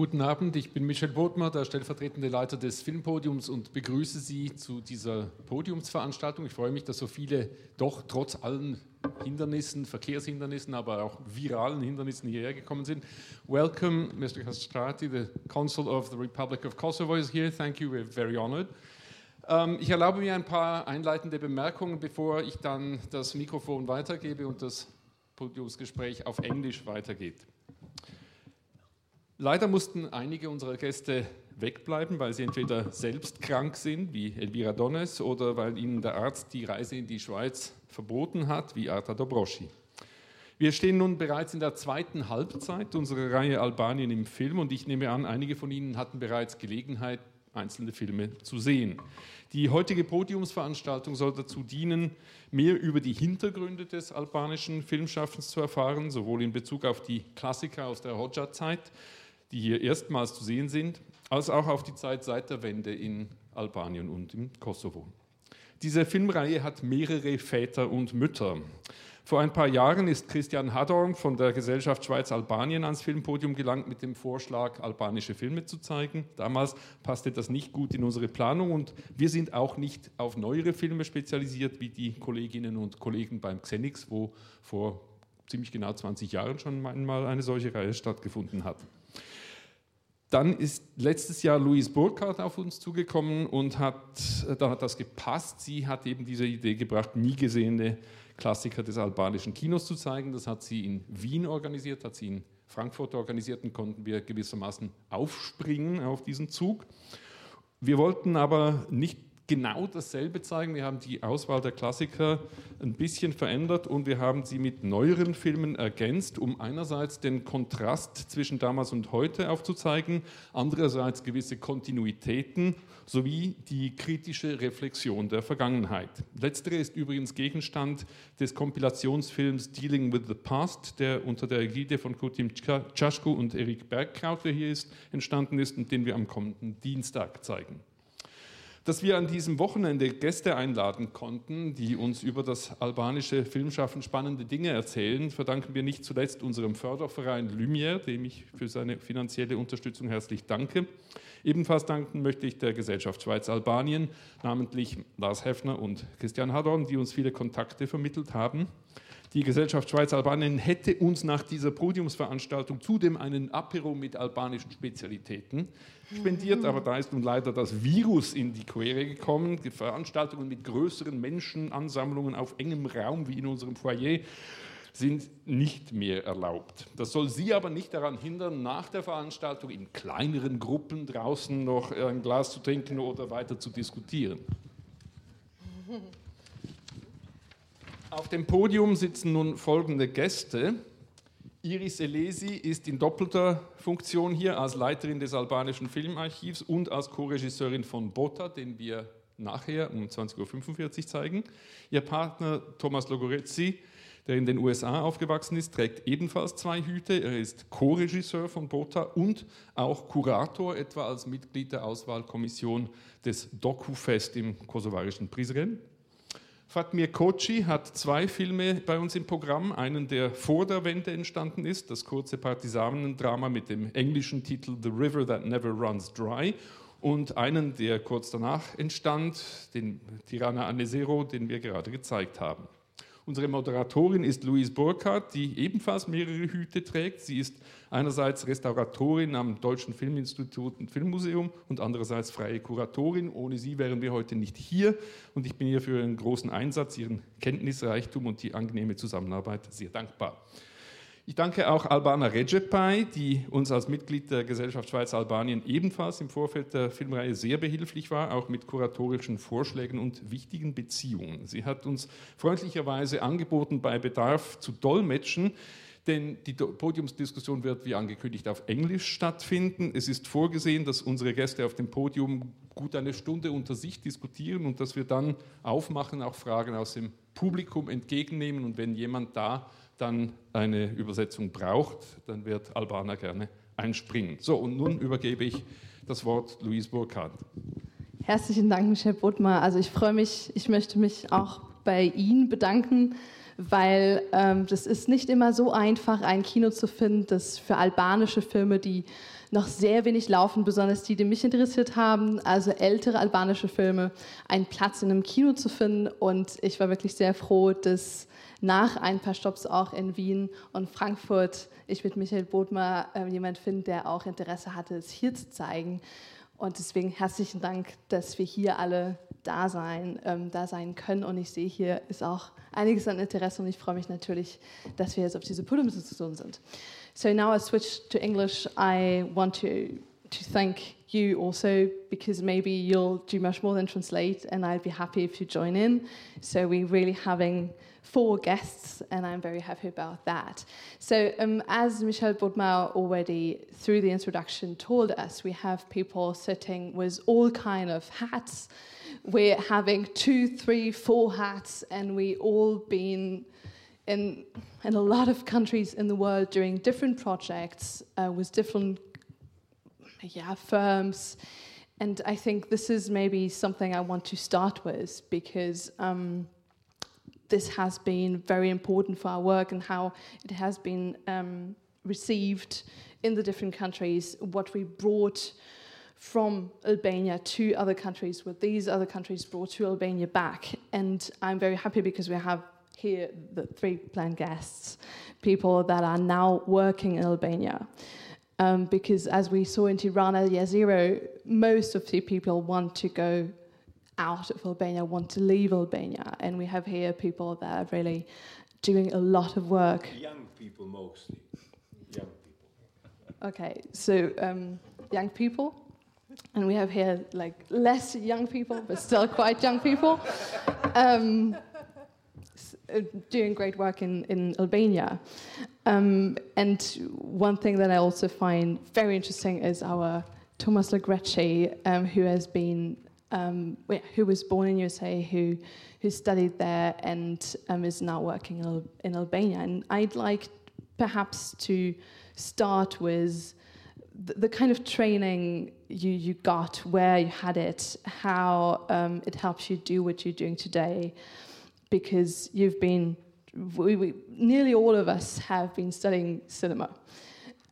Guten Abend, ich bin Michel Bodmer, der stellvertretende Leiter des Filmpodiums und begrüße Sie zu dieser Podiumsveranstaltung. Ich freue mich, dass so viele doch trotz allen Hindernissen, Verkehrshindernissen, aber auch viralen Hindernissen hierher gekommen sind. Welcome, Mr. Castrati, the Consul of the Republic of Kosovo is here. Thank you, we're very honored. Ähm, ich erlaube mir ein paar einleitende Bemerkungen, bevor ich dann das Mikrofon weitergebe und das Podiumsgespräch auf Englisch weitergeht. Leider mussten einige unserer Gäste wegbleiben, weil sie entweder selbst krank sind, wie Elvira Donnes, oder weil ihnen der Arzt die Reise in die Schweiz verboten hat, wie Arta Dobroschi. Wir stehen nun bereits in der zweiten Halbzeit unserer Reihe Albanien im Film und ich nehme an, einige von Ihnen hatten bereits Gelegenheit, einzelne Filme zu sehen. Die heutige Podiumsveranstaltung soll dazu dienen, mehr über die Hintergründe des albanischen Filmschaffens zu erfahren, sowohl in Bezug auf die Klassiker aus der Hodja-Zeit, die hier erstmals zu sehen sind, als auch auf die Zeit seit der Wende in Albanien und im Kosovo. Diese Filmreihe hat mehrere Väter und Mütter. Vor ein paar Jahren ist Christian Hadorn von der Gesellschaft Schweiz-Albanien ans Filmpodium gelangt mit dem Vorschlag, albanische Filme zu zeigen. Damals passte das nicht gut in unsere Planung und wir sind auch nicht auf neuere Filme spezialisiert wie die Kolleginnen und Kollegen beim Xenix, wo vor ziemlich genau 20 Jahren schon einmal eine solche Reihe stattgefunden hat. Dann ist letztes Jahr Louise Burkhardt auf uns zugekommen und hat, äh, da hat das gepasst. Sie hat eben diese Idee gebracht, nie gesehene Klassiker des albanischen Kinos zu zeigen. Das hat sie in Wien organisiert, hat sie in Frankfurt organisiert und konnten wir gewissermaßen aufspringen auf diesen Zug. Wir wollten aber nicht genau dasselbe zeigen. Wir haben die Auswahl der Klassiker ein bisschen verändert und wir haben sie mit neueren Filmen ergänzt, um einerseits den Kontrast zwischen damals und heute aufzuzeigen, andererseits gewisse Kontinuitäten sowie die kritische Reflexion der Vergangenheit. Letztere ist übrigens Gegenstand des Kompilationsfilms Dealing with the Past, der unter der Ägide von Kutim Czaszku und Erik Bergkraut, der hier ist, entstanden ist und den wir am kommenden Dienstag zeigen dass wir an diesem Wochenende Gäste einladen konnten, die uns über das albanische Filmschaffen spannende Dinge erzählen, verdanken wir nicht zuletzt unserem Förderverein Lumière, dem ich für seine finanzielle Unterstützung herzlich danke. Ebenfalls danken möchte ich der Gesellschaft Schweiz-Albanien, namentlich Lars Heffner und Christian Hadorn, die uns viele Kontakte vermittelt haben. Die Gesellschaft Schweiz-Albanien hätte uns nach dieser Podiumsveranstaltung zudem einen Apero mit albanischen Spezialitäten spendiert, aber da ist nun leider das Virus in die Quere gekommen. Die Veranstaltungen mit größeren Menschenansammlungen auf engem Raum wie in unserem Foyer sind nicht mehr erlaubt. Das soll Sie aber nicht daran hindern, nach der Veranstaltung in kleineren Gruppen draußen noch ein Glas zu trinken oder weiter zu diskutieren. Auf dem Podium sitzen nun folgende Gäste. Iris Elesi ist in doppelter Funktion hier als Leiterin des albanischen Filmarchivs und als Co-Regisseurin von Bota, den wir nachher um 20.45 Uhr zeigen. Ihr Partner Thomas Logorezzi, der in den USA aufgewachsen ist, trägt ebenfalls zwei Hüte. Er ist Co-Regisseur von Bota und auch Kurator, etwa als Mitglied der Auswahlkommission des Doku-Fest im kosovarischen Prizren. Fatmir Kochi hat zwei Filme bei uns im Programm. Einen, der vor der Wende entstanden ist, das kurze Partisanendrama mit dem englischen Titel The River That Never Runs Dry. Und einen, der kurz danach entstand, den Tirana Anesero, den wir gerade gezeigt haben. Unsere Moderatorin ist Louise Burkhardt, die ebenfalls mehrere Hüte trägt. Sie ist einerseits Restauratorin am Deutschen Filminstitut und Filmmuseum und andererseits freie Kuratorin. Ohne sie wären wir heute nicht hier und ich bin ihr für ihren großen Einsatz, ihren Kenntnisreichtum und die angenehme Zusammenarbeit sehr dankbar. Ich danke auch Albana Recepay, die uns als Mitglied der Gesellschaft Schweiz-Albanien ebenfalls im Vorfeld der Filmreihe sehr behilflich war, auch mit kuratorischen Vorschlägen und wichtigen Beziehungen. Sie hat uns freundlicherweise angeboten, bei Bedarf zu dolmetschen, denn die Podiumsdiskussion wird wie angekündigt auf Englisch stattfinden. Es ist vorgesehen, dass unsere Gäste auf dem Podium gut eine Stunde unter sich diskutieren und dass wir dann aufmachen, auch Fragen aus dem Publikum entgegennehmen und wenn jemand da dann eine Übersetzung braucht, dann wird Albana gerne einspringen. So, und nun übergebe ich das Wort Louise Burkhardt. Herzlichen Dank, Michel Bodmer. Also ich freue mich, ich möchte mich auch bei Ihnen bedanken weil ähm, ist nicht immer so einfach, ein Kino zu finden, das für albanische Filme, die noch sehr wenig laufen, besonders die, die mich interessiert haben, also ältere albanische Filme, einen Platz in einem Kino zu finden. Und ich war wirklich sehr froh, dass nach ein paar Stops auch in Wien und Frankfurt ich mit Michael Bodmer äh, jemand finde, der auch Interesse hatte, es hier zu zeigen. Und deswegen herzlichen Dank, dass wir hier alle da sein, ähm, da sein können. Und ich sehe hier ist auch einiges an Interesse und ich freue mich natürlich, dass wir jetzt auf diese Podiumsdiskussion sind. So now I switch to English. I want to to thank you also because maybe you'll do much more than translate, and I'd be happy if you join in. So we're really having four guests, and I'm very happy about that. So, um, as Michel Bodmer already, through the introduction, told us, we have people sitting with all kind of hats. We're having two, three, four hats, and we all been in, in a lot of countries in the world doing different projects uh, with different yeah, firms. And I think this is maybe something I want to start with because um, this has been very important for our work and how it has been um, received in the different countries, what we brought from Albania to other countries, what these other countries brought to Albania back. And I'm very happy because we have here the three planned guests, people that are now working in Albania. Um, because as we saw in Tirana Year most of the people want to go out of Albania, want to leave Albania. And we have here people that are really doing a lot of work. Young people mostly. Young people. Okay, so um, young people. And we have here like less young people, but still quite young people. Um, uh, doing great work in, in Albania. Um, and one thing that I also find very interesting is our Thomas Logoreci, um, who has been, um, who was born in USA, who who studied there and um, is now working in, in Albania. And I'd like perhaps to start with the, the kind of training you, you got, where you had it, how um, it helps you do what you're doing today because you've been, we, we, nearly all of us have been studying cinema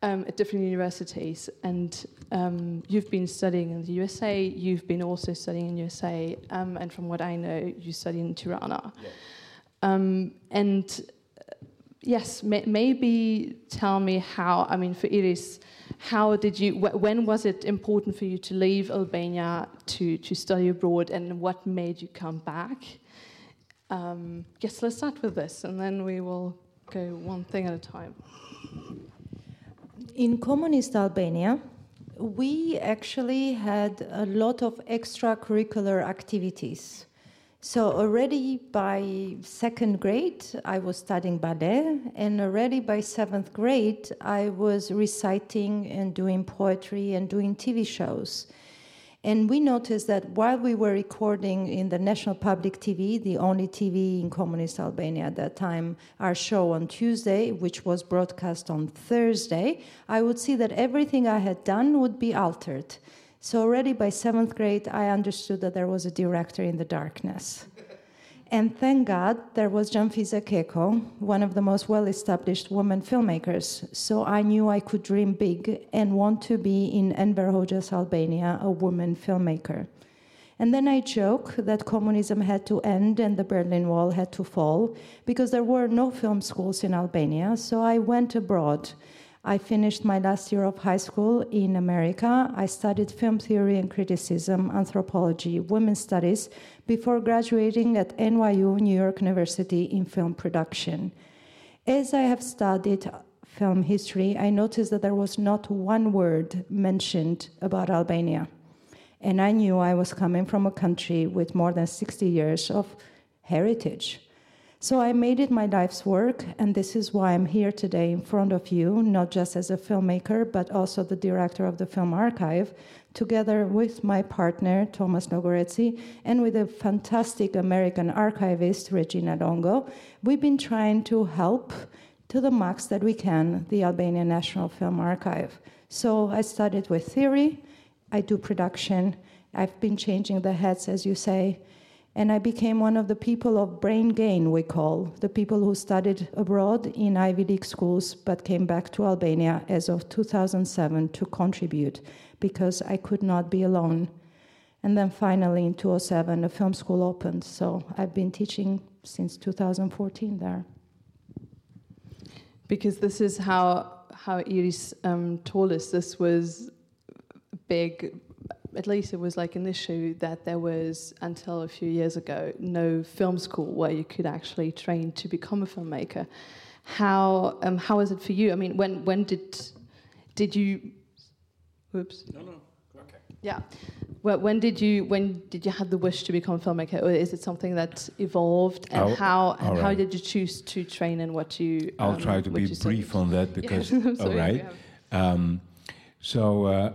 um, at different universities, and um, you've been studying in the USA, you've been also studying in USA, um, and from what I know, you study in Tirana. Yeah. Um, and uh, yes, may, maybe tell me how, I mean, for Iris, how did you, wh when was it important for you to leave Albania to, to study abroad, and what made you come back? Um, yes, let's start with this, and then we will go one thing at a time. In communist Albania, we actually had a lot of extracurricular activities. So already by second grade, I was studying ballet, and already by seventh grade, I was reciting and doing poetry and doing TV shows. And we noticed that while we were recording in the National Public TV, the only TV in communist Albania at that time, our show on Tuesday, which was broadcast on Thursday, I would see that everything I had done would be altered. So already by seventh grade, I understood that there was a director in the darkness. And thank God there was Xhanfise Keko, one of the most well established women filmmakers. So I knew I could dream big and want to be in Enver Hoxha's Albania, a woman filmmaker. And then I joke that communism had to end and the Berlin Wall had to fall because there were no film schools in Albania. So I went abroad I finished my last year of high school in America. I studied film theory and criticism, anthropology, women's studies before graduating at NYU, New York University, in film production. As I have studied film history, I noticed that there was not one word mentioned about Albania. And I knew I was coming from a country with more than 60 years of heritage. So I made it my life's work, and this is why I'm here today in front of you, not just as a filmmaker, but also the director of the Film Archive, together with my partner, Thomas Logoreci, and with a fantastic American archivist, Regina Longo. We've been trying to help to the max that we can the Albanian National Film Archive. So I started with theory, I do production, I've been changing the heads, as you say, And I became one of the people of brain gain, we call, the people who studied abroad in Ivy League schools but came back to Albania as of 2007 to contribute because I could not be alone. And then finally in 2007, a film school opened. So I've been teaching since 2014 there. Because this is how, how Iris um, told us this was big at least it was like an issue that there was until a few years ago no film school where you could actually train to become a filmmaker. How um, how was it for you? I mean, when when did did you? Oops. No, no. Okay. Yeah. Well, when did you when did you have the wish to become a filmmaker, or is it something that evolved? And I'll- how and all how did you choose to train and what you? I'll um, try to be brief studied? on that because, I'm sorry, right. Um, so, uh,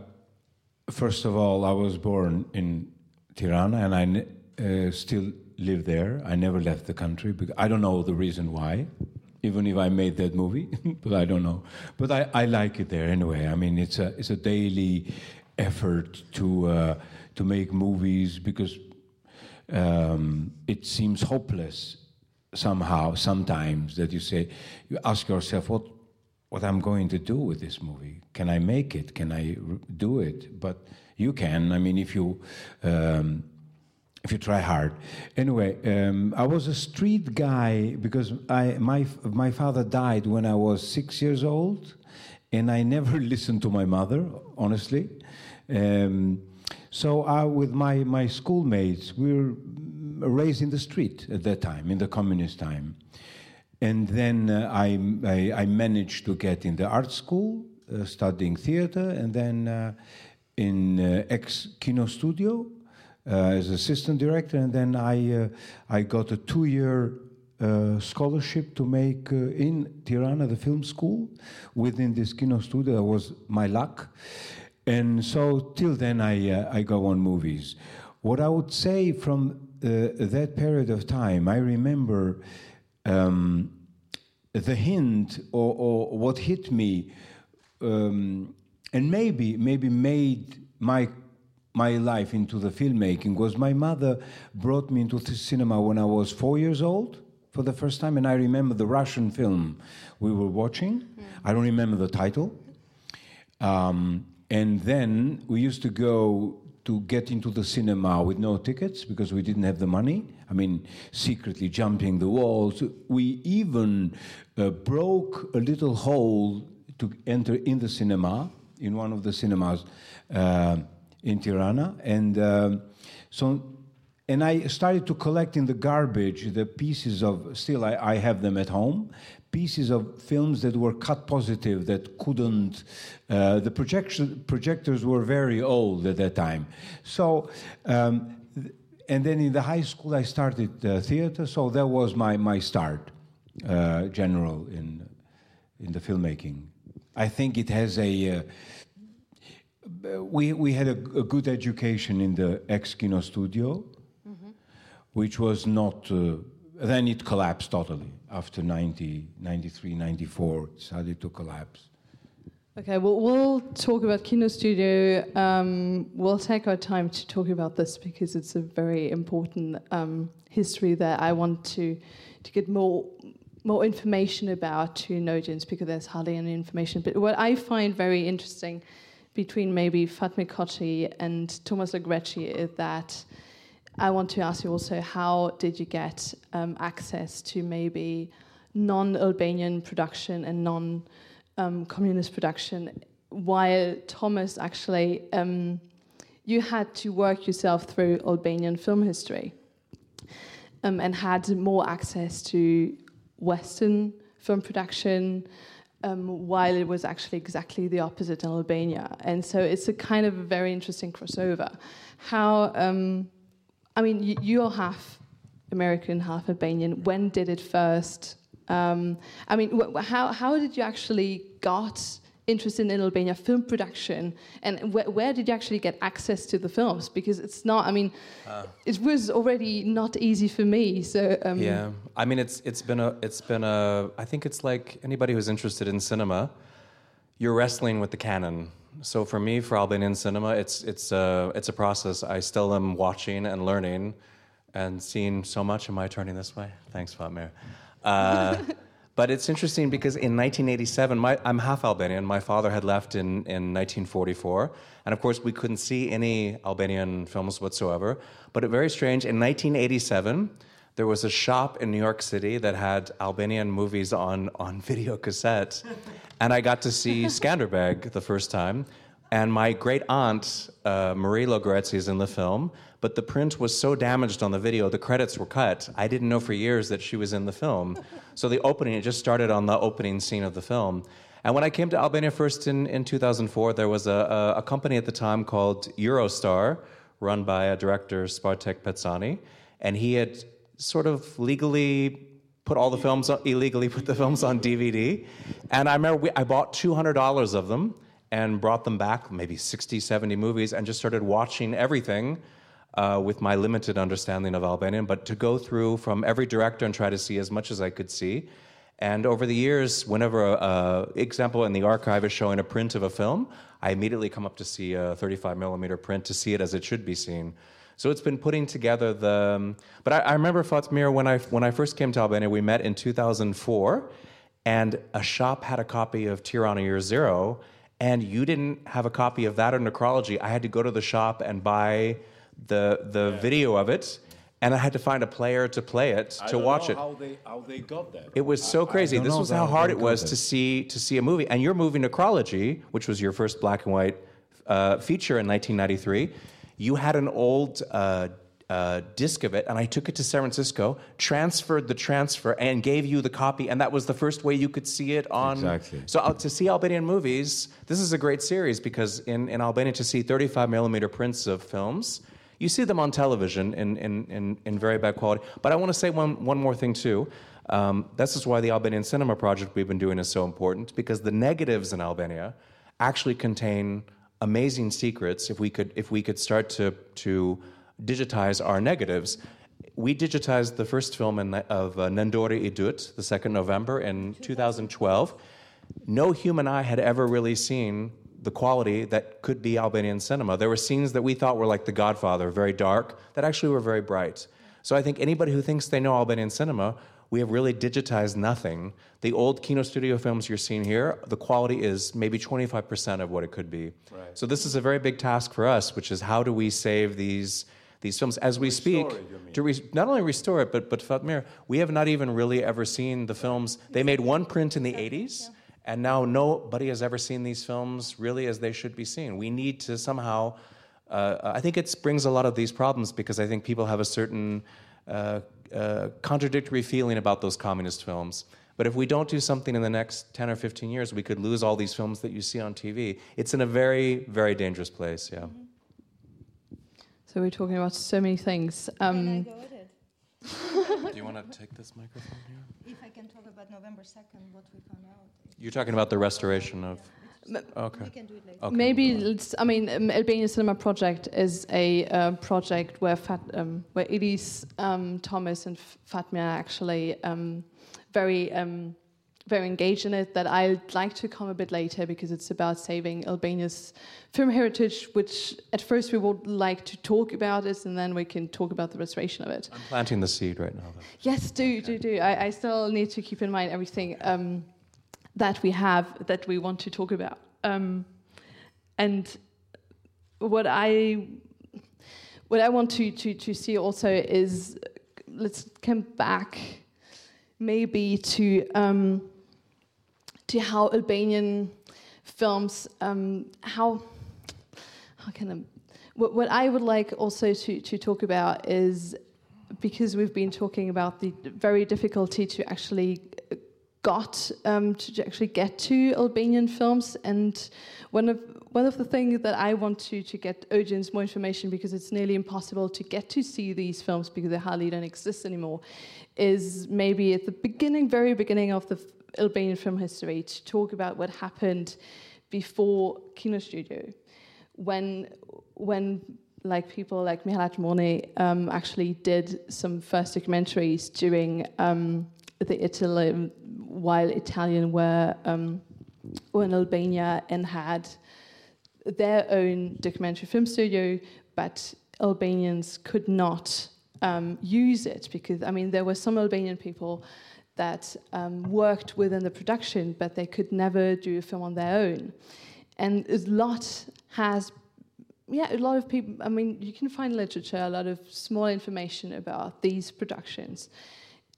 first of all, I was born in Tirana and I uh, still live there. I never left the country because I don't know the reason why, even if I made that movie, but I don't know. But I, I like it there anyway. I mean, it's a, it's a daily effort to, uh, to make movies because um, it seems hopeless somehow sometimes that you say you ask yourself what what I'm going to do with this movie. Can I make it? Can I do it? But you can. I mean if you um, if you try hard. Anyway um, I was a street guy because I my my father died when I was six years old and I never listened to my mother honestly. Um, so I, with my, my schoolmates, we were raised in the street at that time, in the communist time. And then uh, I, I, I managed to get in the art school, uh, studying theater, and then uh, in uh, ex Kino Studio uh, as assistant director. And then I, uh, I got a two year scholarship to make in Tirana, the film school, within this Kino Studio. That was my luck. And so till then, I, I go on movies. What I would say from that period of time, I remember um, the hint or, or what hit me, um, and maybe maybe made my my life into the filmmaking was my mother brought me into the cinema when I was four years old for the first time, and I remember the Russian film we were watching. I don't remember the title. Um, and then we used to go to get into the cinema with no tickets because we didn't have the money. I mean, secretly jumping the walls. We even uh, broke a little hole to enter in the cinema, in one of the cinemas uh, in Tirana. And um, so and I started to collect in the garbage the pieces of, still I, I have them at home, pieces of films that were cut positive that couldn't, uh, the projection, projectors were very old at that time. So, um, and then in the high school I started uh, theater, so that was my, my start, uh, general, in, in the filmmaking. I think it has a, uh, we, we had a, a good education in the ex Kino studio, which was not, uh, then it collapsed totally after 90, 93, 94. It started to collapse. Okay, well, we'll talk about Kino Studio. Um, we'll take our time to talk about this because it's a very important um, history that I want to to get more more information about an audience because there's hardly any information. But what I find very interesting between maybe Fatmir Koçi and Thomas Logoreci is that I want to ask you also how did you get um, access to maybe non-Albanian production and non um, communist production, while Thomas actually, um, you had to work yourself through Albanian film history um, and had more access to Western film production, um, while it was actually exactly the opposite in Albania. And so it's a kind of a very interesting crossover. How, um, I mean, you, you're half American, half Albanian. When did it first? Um, I mean, how how did you actually got interested in Albania film production, and wh- where did you actually get access to the films? Because it's not. I mean, it was already not easy for me. So um, Yeah, I mean it's it's been a it's been a I think it's like anybody who's interested in cinema, you're wrestling with the canon. So for me, for Albanian cinema, it's it's a it's a process. I still am watching and learning, and seeing so much. Am I turning this way? Thanks, Fatmir. Uh, but it's interesting because in 1987, my, I'm half Albanian. My father had left in, in 1944. And of course, we couldn't see any Albanian films whatsoever. But it very strange. In 1987, there was a shop in New York City that had Albanian movies on, on video cassette. and I got to see Skanderbeg the first time. And my great aunt, uh, Marie Logoreci, is in the film, but the print was so damaged on the video, the credits were cut. I didn't know for years that she was in the film. So the opening, it just started on the opening scene of the film. And when I came to Albania first in, in 2004, there was a, a, a company at the time called Eurostar, run by a director, Spartak Pecani. And he had sort of legally put all the films illegally put the films on DVD. And I remember we, I bought $200 of them and brought them back, maybe 60, 70 movies, and just started watching everything uh, with my limited understanding of Albanian. But to go through from every director and try to see as much as I could see. And over the years, whenever an example in the archive is showing a print of a film, I immediately come up to see a 35 millimeter print to see it as it should be seen. So it's been putting together the. Um, but I, I remember Fatmir when I when I first came to Albania, we met in 2004, and a shop had a copy of Tirana Year Zero, and you didn't have a copy of that or Necrology. I had to go to the shop and buy the the yeah. video of it. And I had to find a player to play it to watch it. How they how they got that? It was so crazy. This was how hard it was to see to see a movie. And your movie Necrology, which was your first black and white uh, feature in 1993, you had an old uh, uh, disc of it, and I took it to San Francisco, transferred the transfer, and gave you the copy, and that was the first way you could see it on. Exactly. So uh, to see Albanian movies, this is a great series because in, in Albania to see 35 millimeter prints of films, you see them on television in, in, in, in very bad quality. But I want to say one, one more thing too. Um, this is why the Albanian Cinema Project we've been doing is so important because the negatives in Albania actually contain amazing secrets if we could if we could start to to digitize our negatives. We digitized the first film in, of uh, Nëndori i Dytë, the second November in 2012. No human eye had ever really seen the quality that could be Albanian cinema. There were scenes that we thought were like The Godfather, very dark, that actually were very bright. So I think anybody who thinks they know Albanian cinema we have really digitized nothing. The old Kino Studio films you're seeing here, the quality is maybe 25% of what it could be. Right. So this is a very big task for us, which is how do we save these these films as we restore speak it, to re- not only restore it, but but Fatmir, we have not even really ever seen the films. They made one print in the 80s, and now nobody has ever seen these films really as they should be seen. We need to somehow. Uh, I think it brings a lot of these problems because I think people have a certain uh, uh, contradictory feeling about those communist films. But if we don't do something in the next 10 or 15 years, we could lose all these films that you see on TV. It's in a very, very dangerous place, yeah. So we're talking about so many things. Um, do you want to take this microphone here? If I can talk about November 2nd, what we found out. You're talking about the restoration of. Okay. okay. Maybe I mean um, Albania Cinema Project is a uh, project where Fat, um, where Elise, um, Thomas, and Fatmir are actually um, very um, very engaged in it. That I'd like to come a bit later because it's about saving Albania's film heritage. Which at first we would like to talk about it, and then we can talk about the restoration of it. I'm planting the seed right now. Though. Yes, do do do. I, I, still need to keep in mind everything. That we have that we want to talk about. Um, and what I what I want to, to, to see also is let's come back maybe to um, to how Albanian films um, how how can I what, what I would like also to, to talk about is because we've been talking about the very difficulty to actually got um, to actually get to Albanian films. And one of one of the things that I want to to get audience more information because it's nearly impossible to get to see these films because they hardly don't exist anymore, is maybe at the beginning, very beginning of the Albanian film history to talk about what happened before Kino Studio, when when like people like Mihalat Moni um, actually did some first documentaries during um, the Italy while Italian were, um, were in Albania and had their own documentary film studio, but Albanians could not um, use it because I mean there were some Albanian people that um, worked within the production, but they could never do a film on their own. And a lot has, yeah, a lot of people. I mean, you can find literature, a lot of small information about these productions,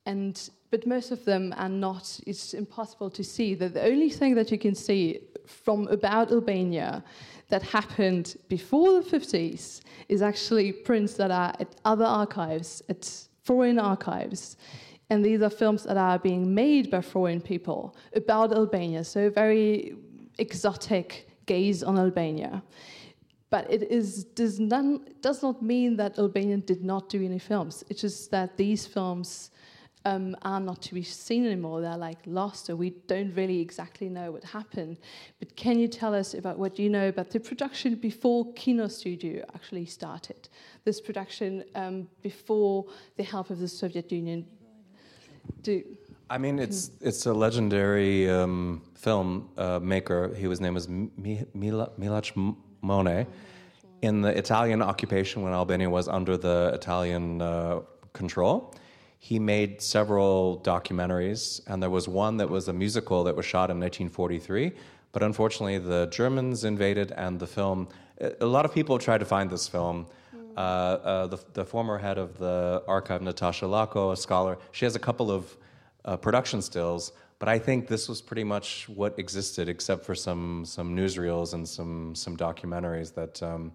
and but most of them are not. It's impossible to see. That the only thing that you can see from about Albania that happened before the 50s is actually prints that are at other archives, at foreign archives. And these are films that are being made by foreign people about Albania, so a very exotic gaze on Albania. But it is, does, none, does not mean that Albania did not do any films. It's just that these films um, are not to be seen anymore. They're like lost, or we don't really exactly know what happened. But can you tell us about what you know about the production before Kino Studio actually started? This production um, before the help of the Soviet Union. Do I mean, it's it's a legendary um, film uh, maker. He was named as Mila, Milac Mone. In the Italian occupation, when Albania was under the Italian uh, control, he made several documentaries, and there was one that was a musical that was shot in 1943. But unfortunately, the Germans invaded, and the film. A lot of people tried to find this film. Uh, uh, the, the, former head of the archive, Natasha Lako, a scholar, she has a couple of uh, production stills, but I think this was pretty much what existed, except for some some newsreels and some some documentaries that um,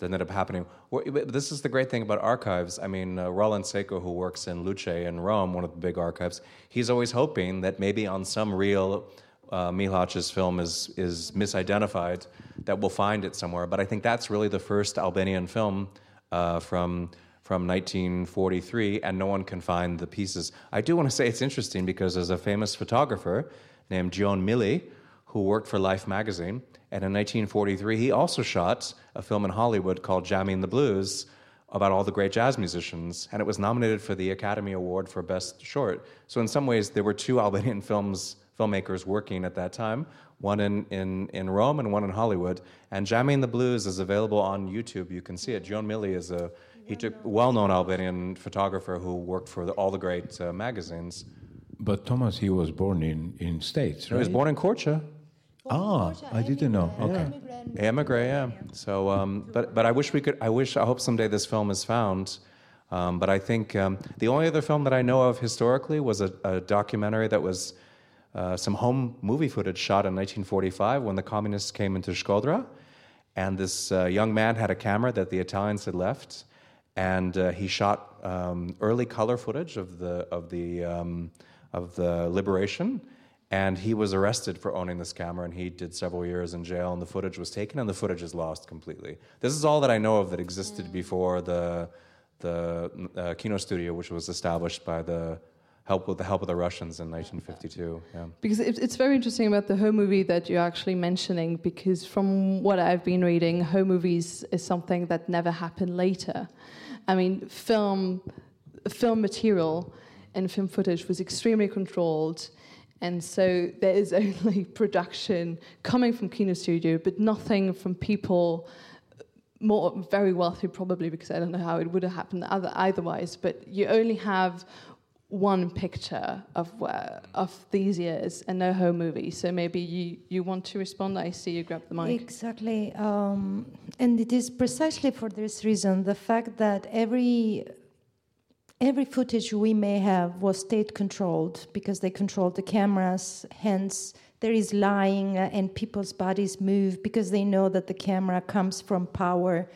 that ended up happening. This is the great thing about archives. I mean, uh, Roland Sejko, who works in Luce in Rome, one of the big archives, he's always hoping that maybe on some reel, uh, film is, is misidentified, that we'll find it somewhere. But I think that's really the first Albanian film uh, from, from 1943, and no one can find the pieces. I do want to say it's interesting because there's a famous photographer named Gjon Mili who worked for Life magazine and in 1943, he also shot a film in Hollywood called Jamming the Blues about all the great jazz musicians, and it was nominated for the Academy Award for Best Short. So in some ways, there were two Albanian films filmmakers working at that time, one in, in, in Rome and one in Hollywood. And Jamming the Blues is available on YouTube. You can see it. Gjon Mili is a he took well-known Albanian photographer who worked for the, all the great uh, magazines. But Thomas, he was born in in States, right? He was born in Korça. Ah, I didn't know. Okay. Emigre, yeah. So, um, but but I wish we could. I wish. I hope someday this film is found. Um, but I think um, the only other film that I know of historically was a, a documentary that was uh, some home movie footage shot in 1945 when the communists came into Shkodra, and this uh, young man had a camera that the Italians had left, and uh, he shot um, early color footage of the of the um, of the liberation and he was arrested for owning this camera, and he did several years in jail, and the footage was taken, and the footage is lost completely. This is all that I know of that existed mm. before the, the uh, Kino Studio, which was established by the help with the help of the Russians in 1952. Yeah. Because it's very interesting about the home movie that you're actually mentioning, because from what I've been reading, home movies is something that never happened later. I mean, film, film material and film footage was extremely controlled and so there is only production coming from Kino Studio, but nothing from people more very wealthy, probably because I don't know how it would have happened other, otherwise. But you only have one picture of uh, of these years and no home movie. So maybe you, you want to respond. I see you grab the mic. Exactly, um, and it is precisely for this reason the fact that every every footage we may have was state controlled because they controlled the cameras, hence, there is lying and people's bodies move because they know that the camera comes from power.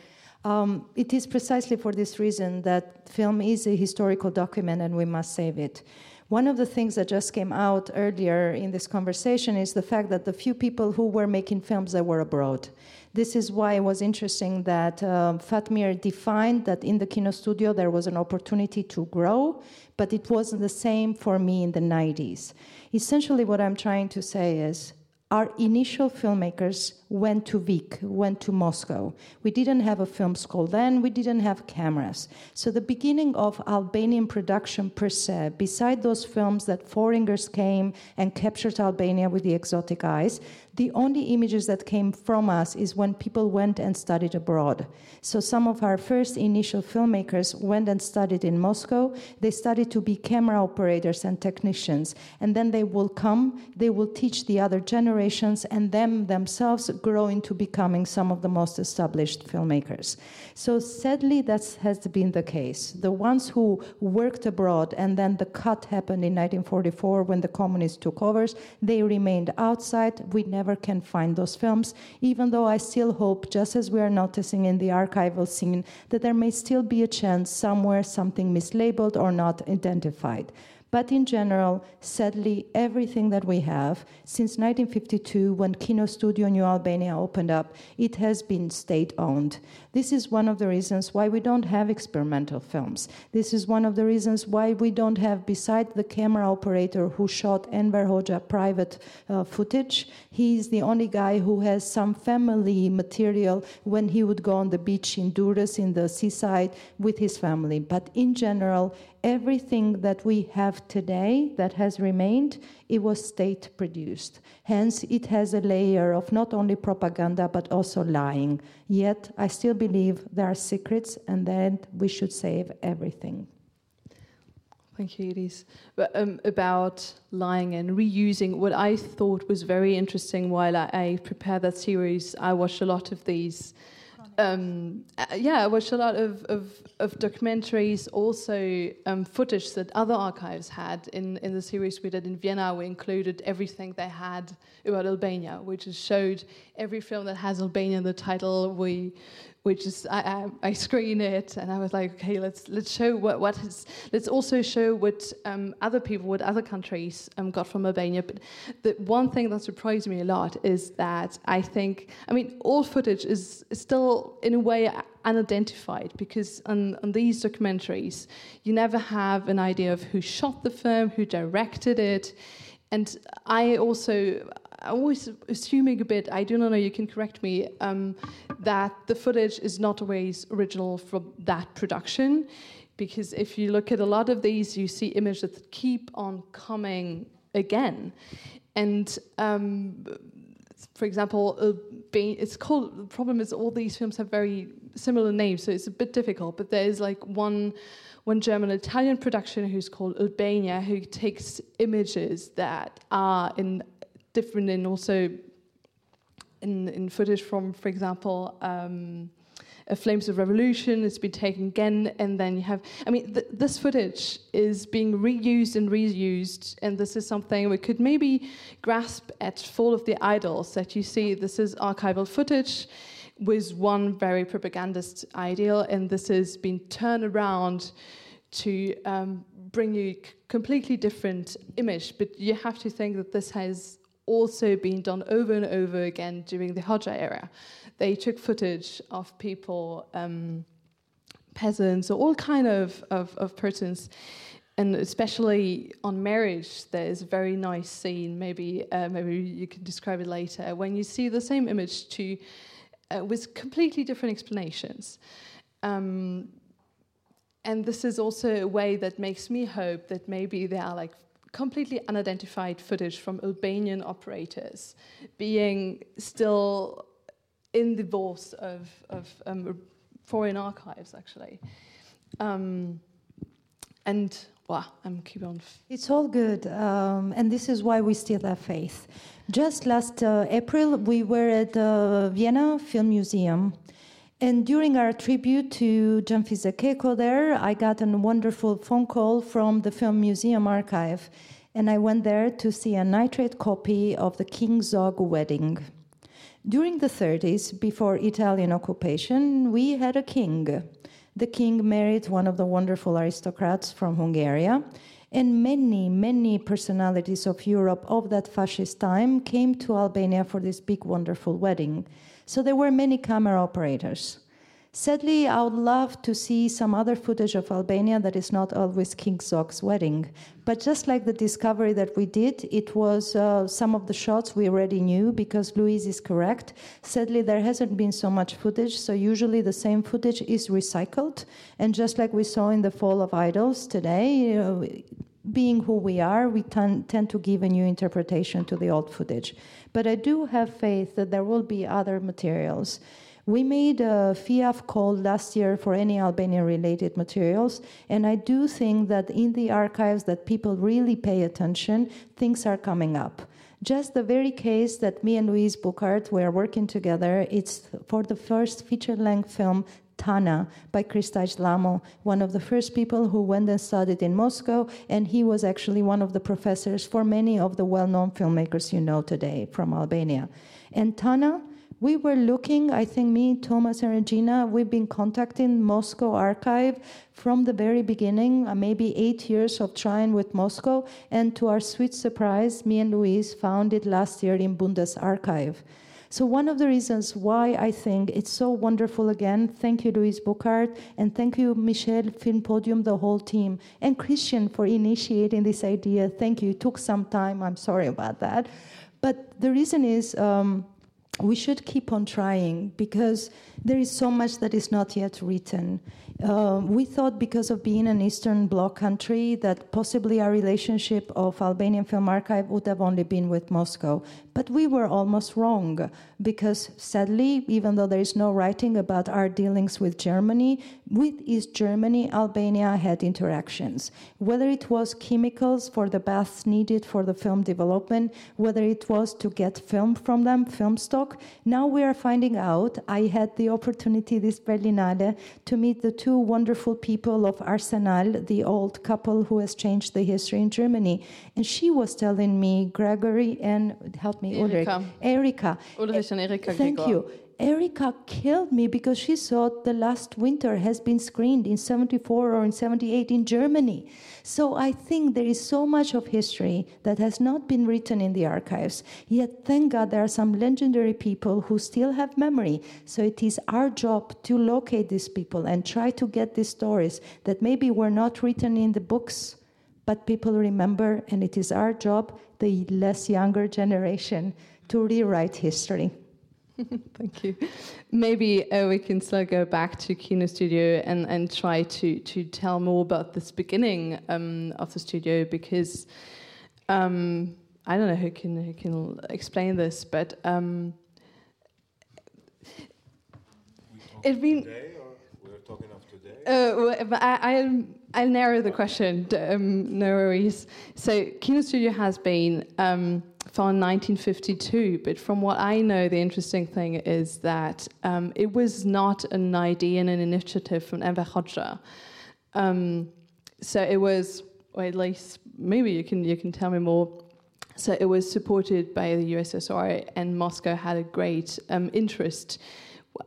Um, it is precisely for this reason that film is a historical document and we must save it. One of the things that just came out earlier in this conversation is the fact that the few people who were making films that were abroad. This is why it was interesting that um, Fatmir defined that in the Kino Studio there was an opportunity to grow, but it wasn't the same for me in the 90s. Essentially, what I'm trying to say is our initial filmmakers went to VGIK, went to Moscow. We didn't have a film school then, we didn't have cameras. So the beginning of Albanian production per se, beside those films that foreigners came and captured Albania with the exotic eyes, the only images that came from us is when people went and studied abroad. So some of our first initial filmmakers went and studied in Moscow. They studied to be camera operators and technicians. And then they will come, they will teach the other generations, and them themselves grow into becoming some of the most established filmmakers. So sadly, that has been the case. The ones who worked abroad and then the cut happened in 1944 when the communists took over, they remained outside. We never can find those films, even though I still hope, just as we are noticing in the archival scene, that there may still be a chance somewhere something mislabeled or not identified. But in general, sadly, everything that we have since 1952, when Kino Studio New Albania opened up, it has been state owned. This is one of the reasons why we don't have experimental films. This is one of the reasons why we don't have, beside the camera operator who shot Enver Hoxha private uh, footage, he's the only guy who has some family material when he would go on the beach in Durrës in the seaside with his family. But in general, everything that we have today that has remained, it was state produced. Hence, it has a layer of not only propaganda but also lying. Yet, I still believe there are secrets and that we should save everything. Thank you, Elise. But, um, about lying and reusing, what I thought was very interesting while I, I prepared that series, I watched a lot of these um, uh, yeah, I watched a lot of, of, of documentaries, also um, footage that other archives had. In, in the series we did in Vienna, we included everything they had about Albania, which is showed every film that has Albania in the title. We which is I, I, I, screen it and I was like, okay, let's let's show what what is let's also show what um, other people, what other countries um, got from Albania. But the one thing that surprised me a lot is that I think I mean all footage is, still in a way unidentified because on, on these documentaries you never have an idea of who shot the film, who directed it. And I also always assuming a bit, I do not know, you can correct me, um, that the footage is not always original from that production. Because if you look at a lot of these, you see images that keep on coming again. And um, for example, it's called, the problem is all these films have very similar names, so it's a bit difficult. But there is like one one German Italian production who's called Albania, who takes images that are in different in also in, in footage from, for example, um, Flames of Revolution It's been taken again, and then you have. I mean, th- this footage is being reused and reused, and this is something we could maybe grasp at Fall of the Idols. That you see, this is archival footage with one very propagandist ideal, and this has been turned around to um, bring you completely different image. But you have to think that this has also been done over and over again during the Hoxha era. They took footage of people, um, peasants, all kind of, of, of persons, and especially on marriage, there is a very nice scene. Maybe uh, maybe you can describe it later when you see the same image to uh, with completely different explanations. Um, and this is also a way that makes me hope that maybe there are like completely unidentified footage from Albanian operators being still in the vaults of, of um, foreign archives, actually. Um, and wow, I'm keeping on. It's all good, um, and this is why we still have faith. Just last uh, April, we were at the Vienna Film Museum. And during our tribute to Xhanfise Keko there, I got a wonderful phone call from the Film Museum archive. And I went there to see a nitrate copy of the King Zog wedding. During the 30s, before Italian occupation, we had a king. The king married one of the wonderful aristocrats from Hungary, and many, many personalities of Europe of that fascist time came to Albania for this big, wonderful wedding. So there were many camera operators. Sadly, I would love to see some other footage of Albania that is not always King Zog's wedding. But just like the discovery that we did, it was uh, some of the shots we already knew because Louise is correct. Sadly, there hasn't been so much footage, so usually the same footage is recycled. And just like we saw in the Fall of Idols today, you know, being who we are, we tend, tend to give a new interpretation to the old footage. But I do have faith that there will be other materials. We made a FIAF call last year for any Albanian related materials, and I do think that in the archives that people really pay attention, things are coming up. Just the very case that me and Louise Burkhardt were working together, it's for the first feature length film Tana by Kristaq Dhamo, one of the first people who went and studied in Moscow, and he was actually one of the professors for many of the well known filmmakers you know today from Albania. And Tana we were looking, I think me, Thomas, and Regina, we've been contacting Moscow Archive from the very beginning, uh, maybe eight years of trying with Moscow. And to our sweet surprise, me and Louise found it last year in Bundesarchiv. So, one of the reasons why I think it's so wonderful again, thank you, Louise Burkhardt, and thank you, Michelle, Film Podium, the whole team, and Christian for initiating this idea. Thank you. It took some time. I'm sorry about that. But the reason is, um, we should keep on trying because there is so much that is not yet written. Uh, we thought because of being an Eastern Bloc country that possibly our relationship of Albanian Film Archive would have only been with Moscow. But we were almost wrong because sadly, even though there is no writing about our dealings with Germany, with East Germany, Albania had interactions. Whether it was chemicals for the baths needed for the film development, whether it was to get film from them, film stock, now we are finding out. I had the opportunity this Berlinale to meet the two wonderful people of Arsenal, the old couple who has changed the history in Germany. And she was telling me, Gregory and help me, Ulrich, Erika. Ulrich and Erika. Thank Gregor. you. Erika killed me because she thought the last winter has been screened in 74 or in 78 in Germany. So I think there is so much of history that has not been written in the archives. Yet, thank God, there are some legendary people who still have memory. So it is our job to locate these people and try to get these stories that maybe were not written in the books, but people remember. And it is our job, the less younger generation, to rewrite history. Thank you. Maybe uh, we can still go back to Kino Studio and, and try to, to tell more about this beginning um, of the studio because um, I don't know who can who can explain this, but um, it been. Today, or we're talking of today? Uh, well, I, I'll, I'll narrow the question. Um, no worries. So, Kino Studio has been um, found 1952, but from what I know, the interesting thing is that um, it was not an idea and an initiative from Enver Hoxha. Um, so it was, or at least maybe you can you can tell me more. So it was supported by the USSR, and Moscow had a great um, interest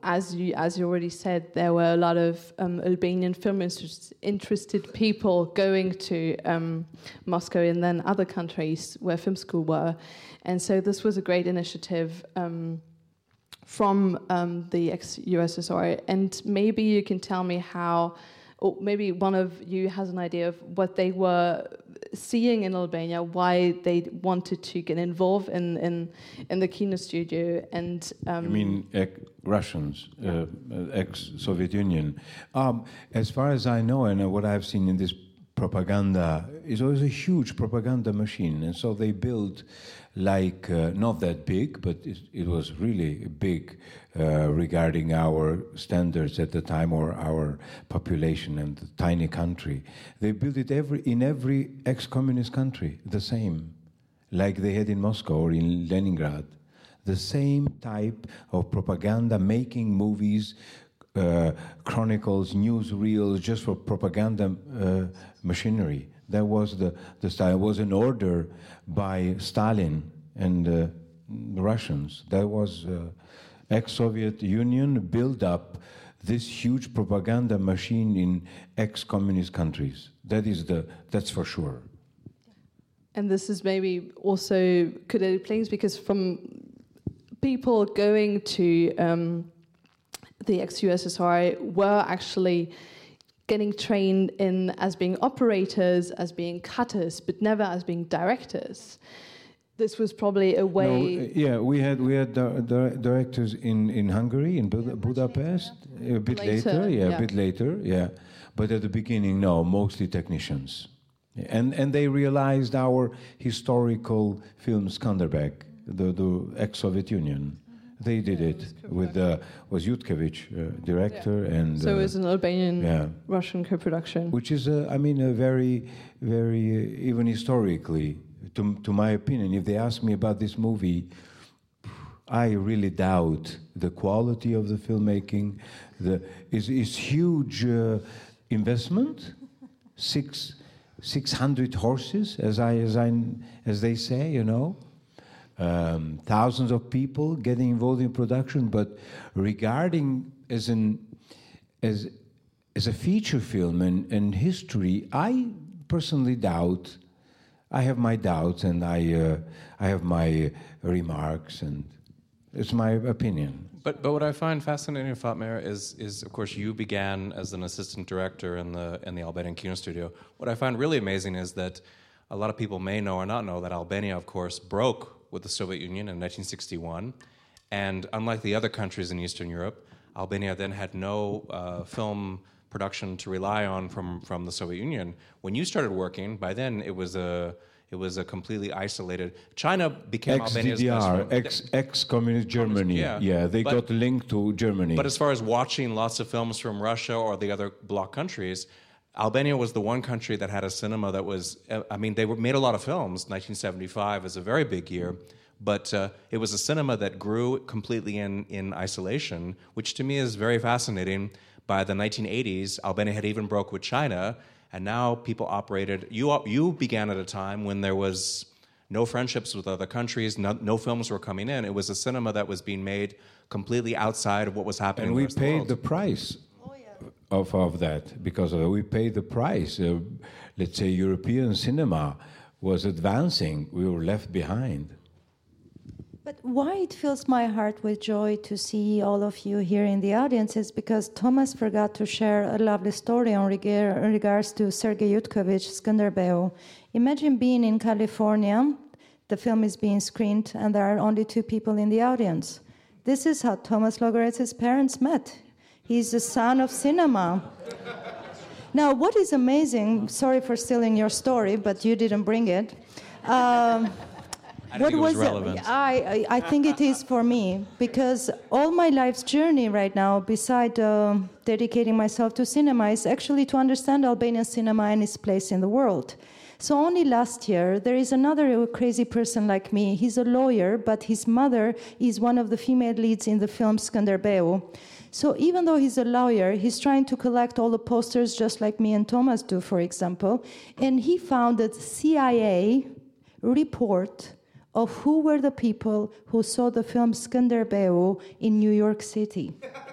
as you as you already said, there were a lot of um, Albanian film interest, interested people going to um, Moscow and then other countries where film school were, and so this was a great initiative um, from um, the ex-USSR. And maybe you can tell me how, or maybe one of you has an idea of what they were seeing in Albania, why they wanted to get involved in in, in the Kino studio, and um, I mean, ex- Russians, uh, ex-Soviet Union. Um, as far as I know, and what I've seen in this propaganda is always a huge propaganda machine, and so they built like uh, not that big, but it, it was really big uh, regarding our standards at the time or our population and the tiny country. They built it every in every ex-communist country the same, like they had in Moscow or in Leningrad. The same type of propaganda, making movies, uh, chronicles, newsreels, just for propaganda uh, machinery. That was the, the style. It was an order by Stalin and uh, the Russians. That was uh, ex-Soviet Union build up this huge propaganda machine in ex-communist countries. That is the that's for sure. And this is maybe also could it explain because from people going to um, the ex-USSR were actually getting trained in as being operators, as being cutters, but never as being directors. This was probably a way. No, yeah, we had we had di- di- directors in, in Hungary, in Bud- Budapest, a bit Later, later, yeah, yeah. a bit later, yeah. But at the beginning, no, mostly technicians, and and they realized our historical film Skanderbeg, the the ex-Soviet Union. They did it with uh, was Yutkevich uh, director and so it uh, was an Albanian yeah. Russian co-production. which is, uh, I mean, a very, very, uh, even historically, to, to my opinion, if they ask me about this movie, I really doubt the quality of the filmmaking. The is is huge uh, investment, six six hundred horses, as I as I as they say, you know. Um, thousands of people getting involved in production, but regarding as an as as a feature film and, and history, I personally doubt. I have my doubts and I uh, I have my remarks and it's my opinion. But but what I find fascinating, Fatmir, is is of course you began as an assistant director in the in the Albanian Kino Studio. What I find really amazing is that a lot of people may know or not know that Albania, of course, broke with the Soviet Union in 1961, and unlike the other countries in Eastern Europe, Albania then had no uh, film production to rely on from from the Soviet Union. When you started working, by then it was a it was a completely isolated. China became Ex Albania's best DDR, friend. ex ex communist Germany. yeah. they But- got linked to Germany. But as far as watching lots of films from Russia or the other bloc countries, Albania was the one country that had a cinema that was, uh, I mean, they were, made a lot of films. 1975 is a very big year, but uh, it was a cinema that grew completely in, in isolation, which to me is very fascinating. By the 1980s, Albania had even broke with China, and now people operated. You, you began at a time when there was no friendships with other countries, no, no films were coming in. It was a cinema that was being made completely outside of what was happening. and we the the paid world. the price of, of that because we paid the price. Uh, let's say European cinema was advancing, we were left behind. But why it fills my heart with joy to see all of you here in the audience is because Thomas forgot to share a lovely story on in regards to Sergei Yutkevich Skanderbeu. Imagine being in California, the film is being screened, and there are only two people in the audience. This is how Thomas Logoreci's parents met. He's the son of cinema. Now, what is amazing, sorry for stealing your story, but you didn't bring it. Um, I didn't think it was relevant. I, I, I think it is for me because all my life's journey right now, beside uh, dedicating myself to cinema, is actually to understand Albanian cinema and its place in the world. So only last year, there is another crazy person like me. He's a lawyer, but his mother is one of the female leads in the film Skanderbeu. So even though he's a lawyer, he's trying to collect all the posters just like me and Thomas do, for example. And he found that CIA report of who were the people who saw the film Skanderbeu in New York City.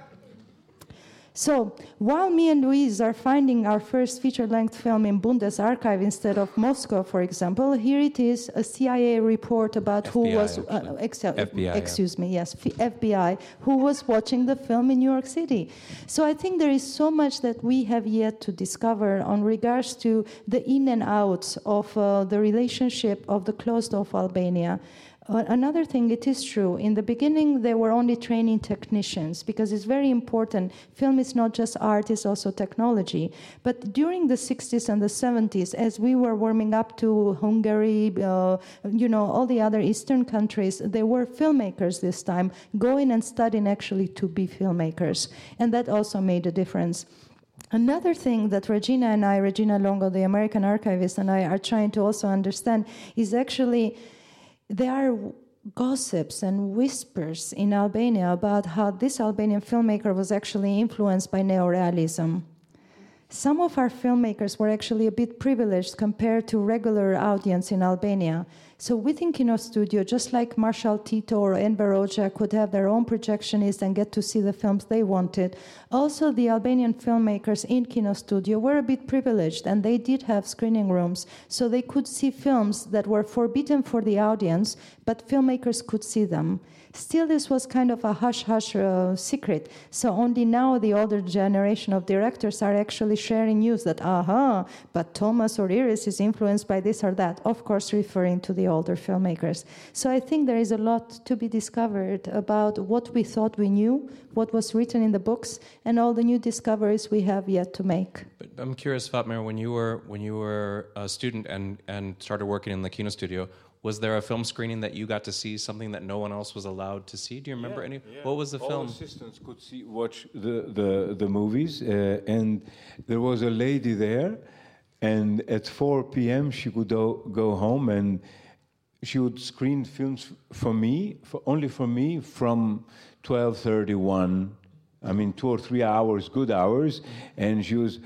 So while me and Louise are finding our first feature-length film in Bundesarchive instead of Moscow, for example, here it is a CIA report about who was actually. ex- FBI, yeah. excuse me, yes, F- FBI, who was watching the film in New York City. So I think there is so much that we have yet to discover on regards to the in and outs of uh, the relationship of the closed-off Albania. Another thing, it is true. In the beginning, they were only training technicians because it's very important. Film is not just art; it's also technology. But during the 60s and the 70s, as we were warming up to Hungary, uh, you know, all the other Eastern countries, there were filmmakers this time going and studying actually to be filmmakers, and that also made a difference. Another thing that Regina and I, Regina Longo, the American archivist, and I are trying to also understand is actually there are gossips and whispers in Albania about how this Albanian filmmaker was actually influenced by neorealism. Some of our filmmakers were actually a bit privileged compared to regular audience in Albania So within Kino Studio, just like Marshall Tito or Enver Hoxha could have their own projectionists and get to see the films they wanted, also the Albanian filmmakers in Kino Studio were a bit privileged and they did have screening rooms, so they could see films that were forbidden for the audience, but filmmakers could see them. Still, this was kind of a hush hush uh, secret. So only now the older generation of directors are actually sharing news that, aha, but Thomas or Iris is influenced by this or that, of course, referring to the older filmmakers. So I think there is a lot to be discovered about what we thought we knew, what was written in the books, and all the new discoveries we have yet to make. But I'm curious, Fatmir, when you were when you were a student and and started working in the Kino studio, was there a film screening that you got to see something that no one else was allowed to see? Do you remember any? What was the All film? assistants could see, watch the, the, the movies, uh, and there was a lady there, and at 4 p.m. she could go, go home and she would screen films for me, for, only for me, from 12:31. I mean, two or three hours, good hours, and she was.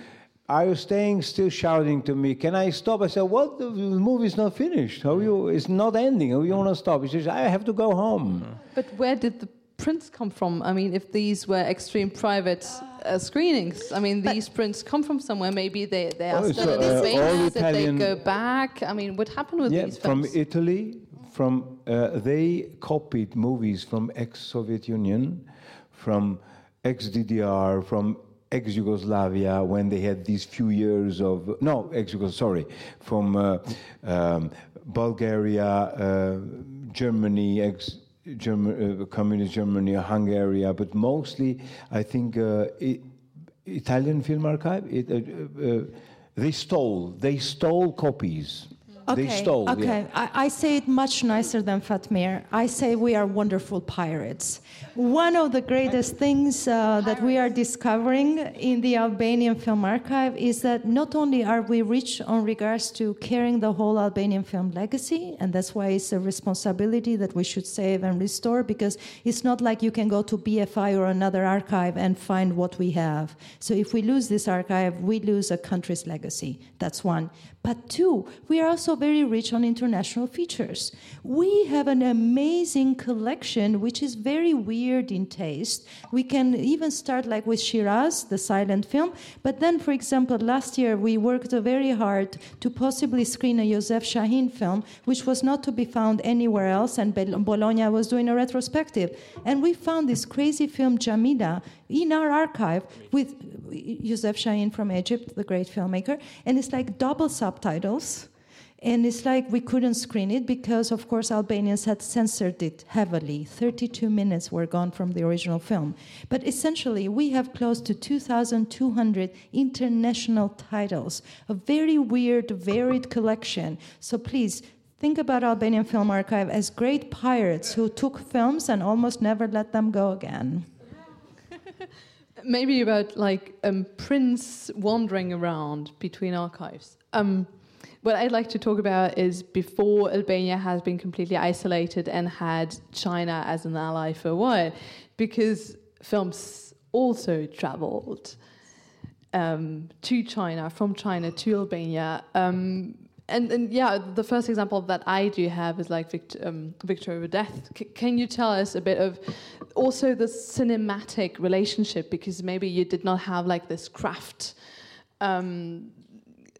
Are you staying still shouting to me? Can I stop? I said, What? The movie's not finished. How you? It's not ending. How you want to stop? He says, I have to go home. But where did the prints come from? I mean, if these were extreme private uh, screenings, I mean, these prints come from somewhere. Maybe they, they are Oh, still so, in uh, all famous, that they go back. I mean, what happened with yeah, these from? Italy. From uh, they copied movies from ex-Soviet Union, from ex-DDR, from ex-Yugoslavia when they had these few years of no ex-Yugoslavia, sorry, from uh, um, Bulgaria, uh, Germany, ex. German, uh, communist Germany, Hungary, but mostly I think uh, Italian Film Archive. It, uh, uh, they stole. They stole copies. Okay, They stole. yeah. okay. I, I say it much nicer than Fatmir. I say we are wonderful pirates. One of the greatest things uh, that we are discovering in the Albanian Film Archive is that not only are we rich on regards to carrying the whole Albanian film legacy, and that's why it's a responsibility that we should save and restore, because it's not like you can go to BFI or another archive and find what we have. So if we lose this archive, we lose a country's legacy. That's one. But two, we are also very rich on international features. We have an amazing collection, which is very weird in taste. We can even start like with Shiraz, the silent film. But then, for example, last year we worked very hard to possibly screen a Youssef Chahine film, which was not to be found anywhere else, and Bologna was doing a retrospective. And we found this crazy film, Jamila, in our archive with Youssef Chahine from Egypt, the great filmmaker, and it's like double subtitles. And it's like we couldn't screen it because, of course, Albanians had censored it heavily. 32 minutes were gone from the original film. But essentially, we have close to 2,200 international titles, a very weird, varied collection. So please, think about Albanian Film Archive as great pirates who took films and almost never let them go again. Maybe about like um, Prince wandering around between archives. Um, what I'd like to talk about is before Albania has been completely isolated and had China as an ally for a while, because films also traveled um, to China, from China to Albania. Um, and, and yeah, the first example that I do have is like Victor, um, Victor over Death. C- can you tell us a bit of also the cinematic relationship? Because maybe you did not have like this craft, um,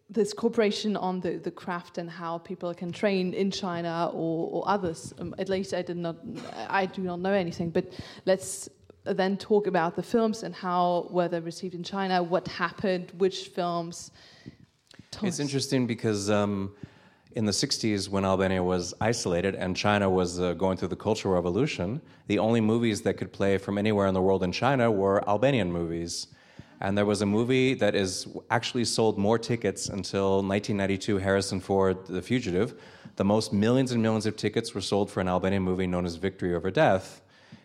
this cooperation on the, the craft and how people can train in China or, or others. Um, at least I did not, I do not know anything. But let's then talk about the films and how were they received in China, what happened, which films. Tell It's us. interesting because um, in the 60s, when Albania was isolated and China was uh, going through the Cultural Revolution, the only movies that could play from anywhere in the world in China were Albanian movies. And there was a movie that is actually sold more tickets until 1992, Harrison Ford, The Fugitive. The most millions and millions of tickets were sold for an Albanian movie known as Victory Over Death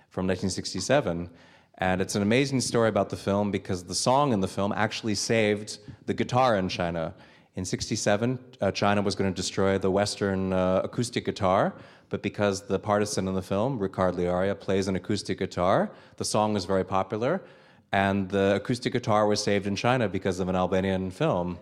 from 1967. And it's an amazing story about the film because the song in the film actually saved the guitar in China. In 67, uh, China was going to destroy the Western uh, acoustic guitar, but because the partisan in the film, Ricard Liaria, plays an acoustic guitar, the song was very popular, and the acoustic guitar was saved in China because of an Albanian film.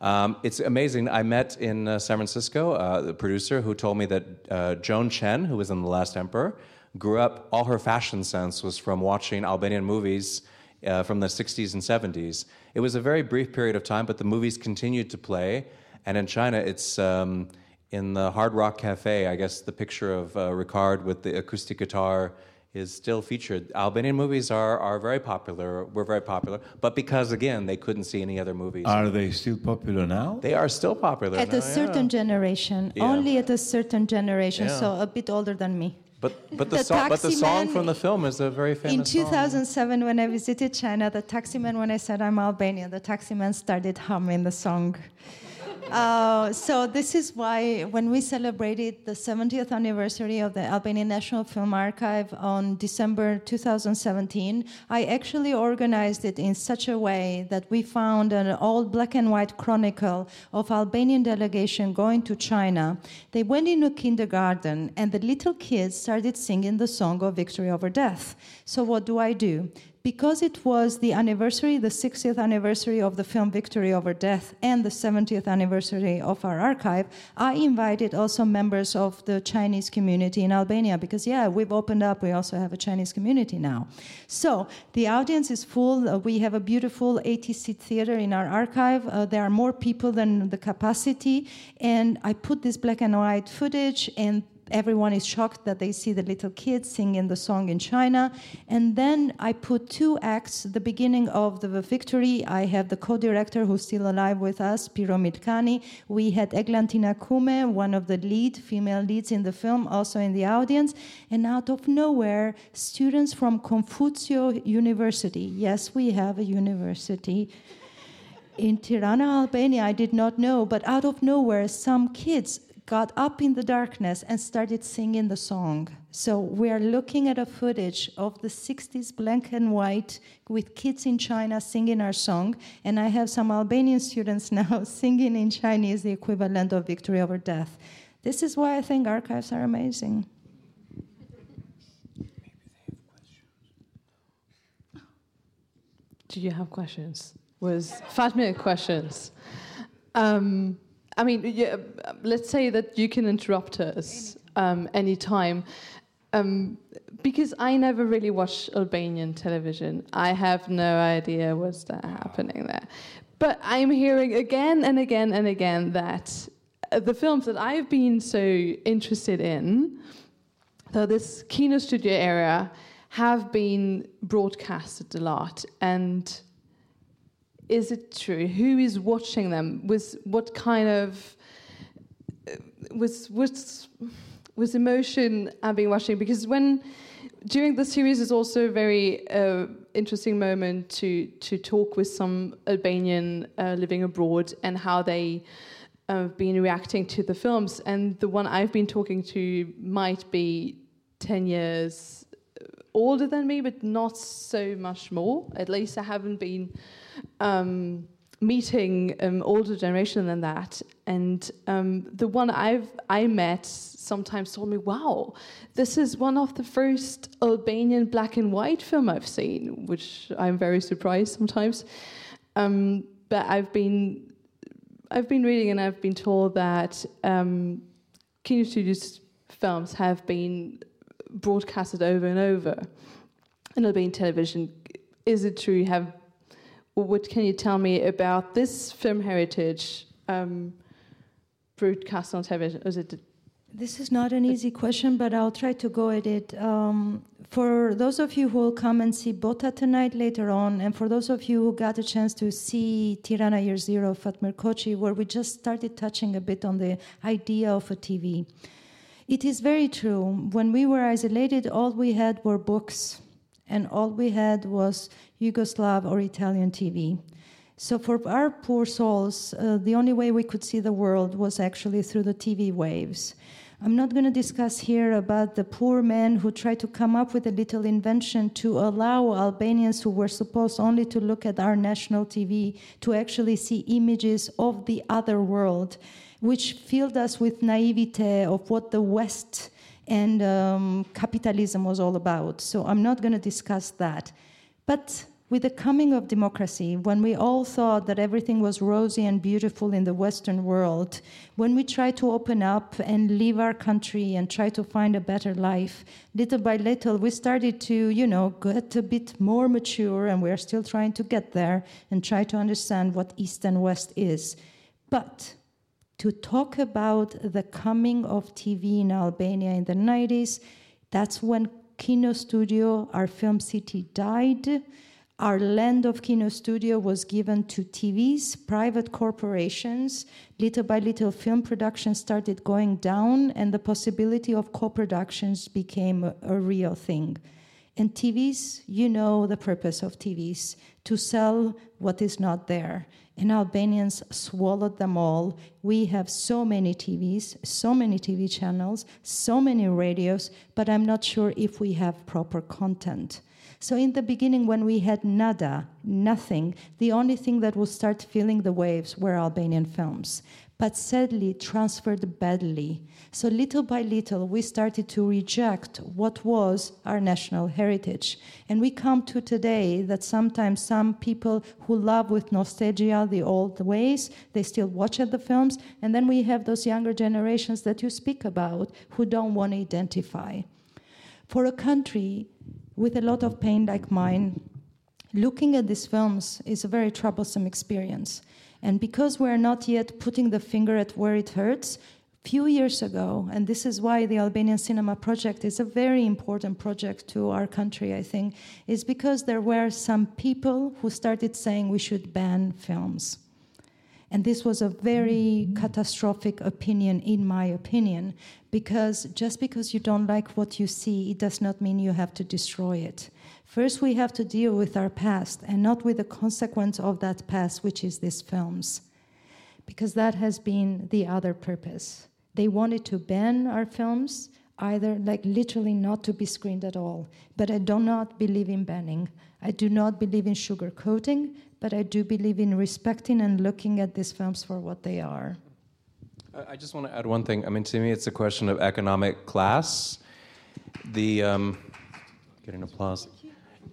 Um, it's amazing. I met in uh, San Francisco uh, the producer who told me that uh, Joan Chen, who was in The Last Emperor, grew up, all her fashion sense was from watching Albanian movies uh, from the 60s and 70s. It was a very brief period of time, but the movies continued to play. And in China, it's um, in the Hard Rock Cafe, I guess the picture of uh, Ricard with the acoustic guitar is still featured. Albanian movies are, are very popular, were very popular, but because, again, they couldn't see any other movies. Are they still popular now? they are still popular. At now, a certain yeah. generation, Yeah. only at a certain generation, Yeah. so a bit older than me. But, but, the, The song, but the song from the film is a very famous In song. 2007, when I visited China, the taxi man, when I said I'm Albanian, the taxi man started humming the song. Uh, so this is why when we celebrated the 70th anniversary of the Albanian National Film Archive on December 2017, I actually organized it in such a way that we found an old black and white chronicle of Albanian delegation going to China. They went into kindergarten and the little kids started singing the song of victory over death. So what do I do? Because it was the anniversary, the 60th anniversary of the film Victory Over Death and the 70th anniversary of our archive, I invited also members of the Chinese community in Albania because, yeah, we've opened up. We also have a Chinese community now. So the audience is full. Uh, we have a beautiful 80 seat theater in our archive. Uh, there are more people than the capacity. And I put this black and white footage and everyone is shocked that they see the little kids singing the song in China. And then I put two acts. The beginning of the victory, I have the co-director who's still alive with us, Piro Milkani. We had Eglantina Kume, one of the lead female leads in the film, also in the audience. And out of nowhere, students from Confucio University. Yes, we have a university in Tirana, Albania, I did not know, but out of nowhere, some kids got up in the darkness and started singing the song. So we are looking at a footage of the 60s black and white with kids in China singing our song. And I have some Albanian students now singing in Chinese the equivalent of victory over death. This is why I think archives are amazing. Do you have questions? Was minute questions. Um, I mean, yeah, let's say that you can interrupt us um, anytime. Um, because I never really watch Albanian television. I have no idea what's that happening there. But I'm hearing again and again and again that uh, the films that I've been so interested in, so this Kino Studio area, have been broadcasted a lot. And is it true? Who is watching them? Was what kind of uh, was was was emotion I've been watching? Because when during the series is also a very uh, interesting moment to to talk with some Albanian uh, living abroad and how they have been reacting to the films. And the one I've been talking to might be ten years older than me, but not so much more. At least I haven't been um, meeting um, older generation than that. And um, the one I've I met sometimes told me, "Wow, this is one of the first Albanian black and white film I've seen," which I'm very surprised sometimes. Um, but I've been I've been reading and I've been told that um, Kino Studios films have been broadcasted over and over in Albanian television. Is it true? Have what can you tell me about this film heritage um, broadcast on television? Is it This is not an easy question, but I'll try to go at it. Um, for those of you who will come and see Bota tonight later on, and for those of you who got a chance to see Tirana Year Zero, Fatmir Koçi, where we just started touching a bit on the idea of a TV. It is very true. When we were isolated, all we had were books, and all we had was Yugoslav or Italian TV. So, for our poor souls, uh, the only way we could see the world was actually through the TV waves. I'm not going to discuss here about the poor men who tried to come up with a little invention to allow Albanians who were supposed only to look at our national TV to actually see images of the other world, which filled us with naivete of what the West and um, capitalism was all about. So I'm not going to discuss that. But with the coming of democracy, when we all thought that everything was rosy and beautiful in the Western world, when we tried to open up and leave our country and try to find a better life, little by little, we started to, you know, get a bit more mature, and we're still trying to get there and try to understand what East and West is. But to talk about the coming of TV in Albania in the 90s, that's when Kino Studio, our film city, died our land of Kino Studio was given to TVs, private corporations. Little by little, film production started going down, and the possibility of co productions became a, a real thing. And TVs, you know the purpose of TVs to sell what is not there. And Albanians swallowed them all. We have so many TVs, so many TV channels, so many radios, but I'm not sure if we have proper content. So in the beginning, when we had nada, nothing, the only thing that would start filling the waves were Albanian films. But sadly, transferred badly. So little by little, we started to reject what was our national heritage. And we come to today that sometimes some people who love with nostalgia the old ways, they still watch at the films. And then we have those younger generations that you speak about who don't want to identify. For a country with a lot of pain like mine, looking at these films is a very troublesome experience. And because we're not yet putting the finger at where it hurts, few years ago, and this is why the Albanian Cinema Project is a very important project to our country, I think, is because there were some people who started saying we should ban films. And this was a very catastrophic opinion, in my opinion, because just because you don't like what you see, it does not mean you have to destroy it. First, we have to deal with our past and not with the consequence of that past, which is these films, because that has been the other purpose. They wanted to ban our films, either like literally not to be screened at all. But I do not believe in banning. I do not believe in sugarcoating but I do believe in respecting and looking at these films for what they are. I just want to add one thing. I mean, to me, it's a question of economic class. The um, getting applause.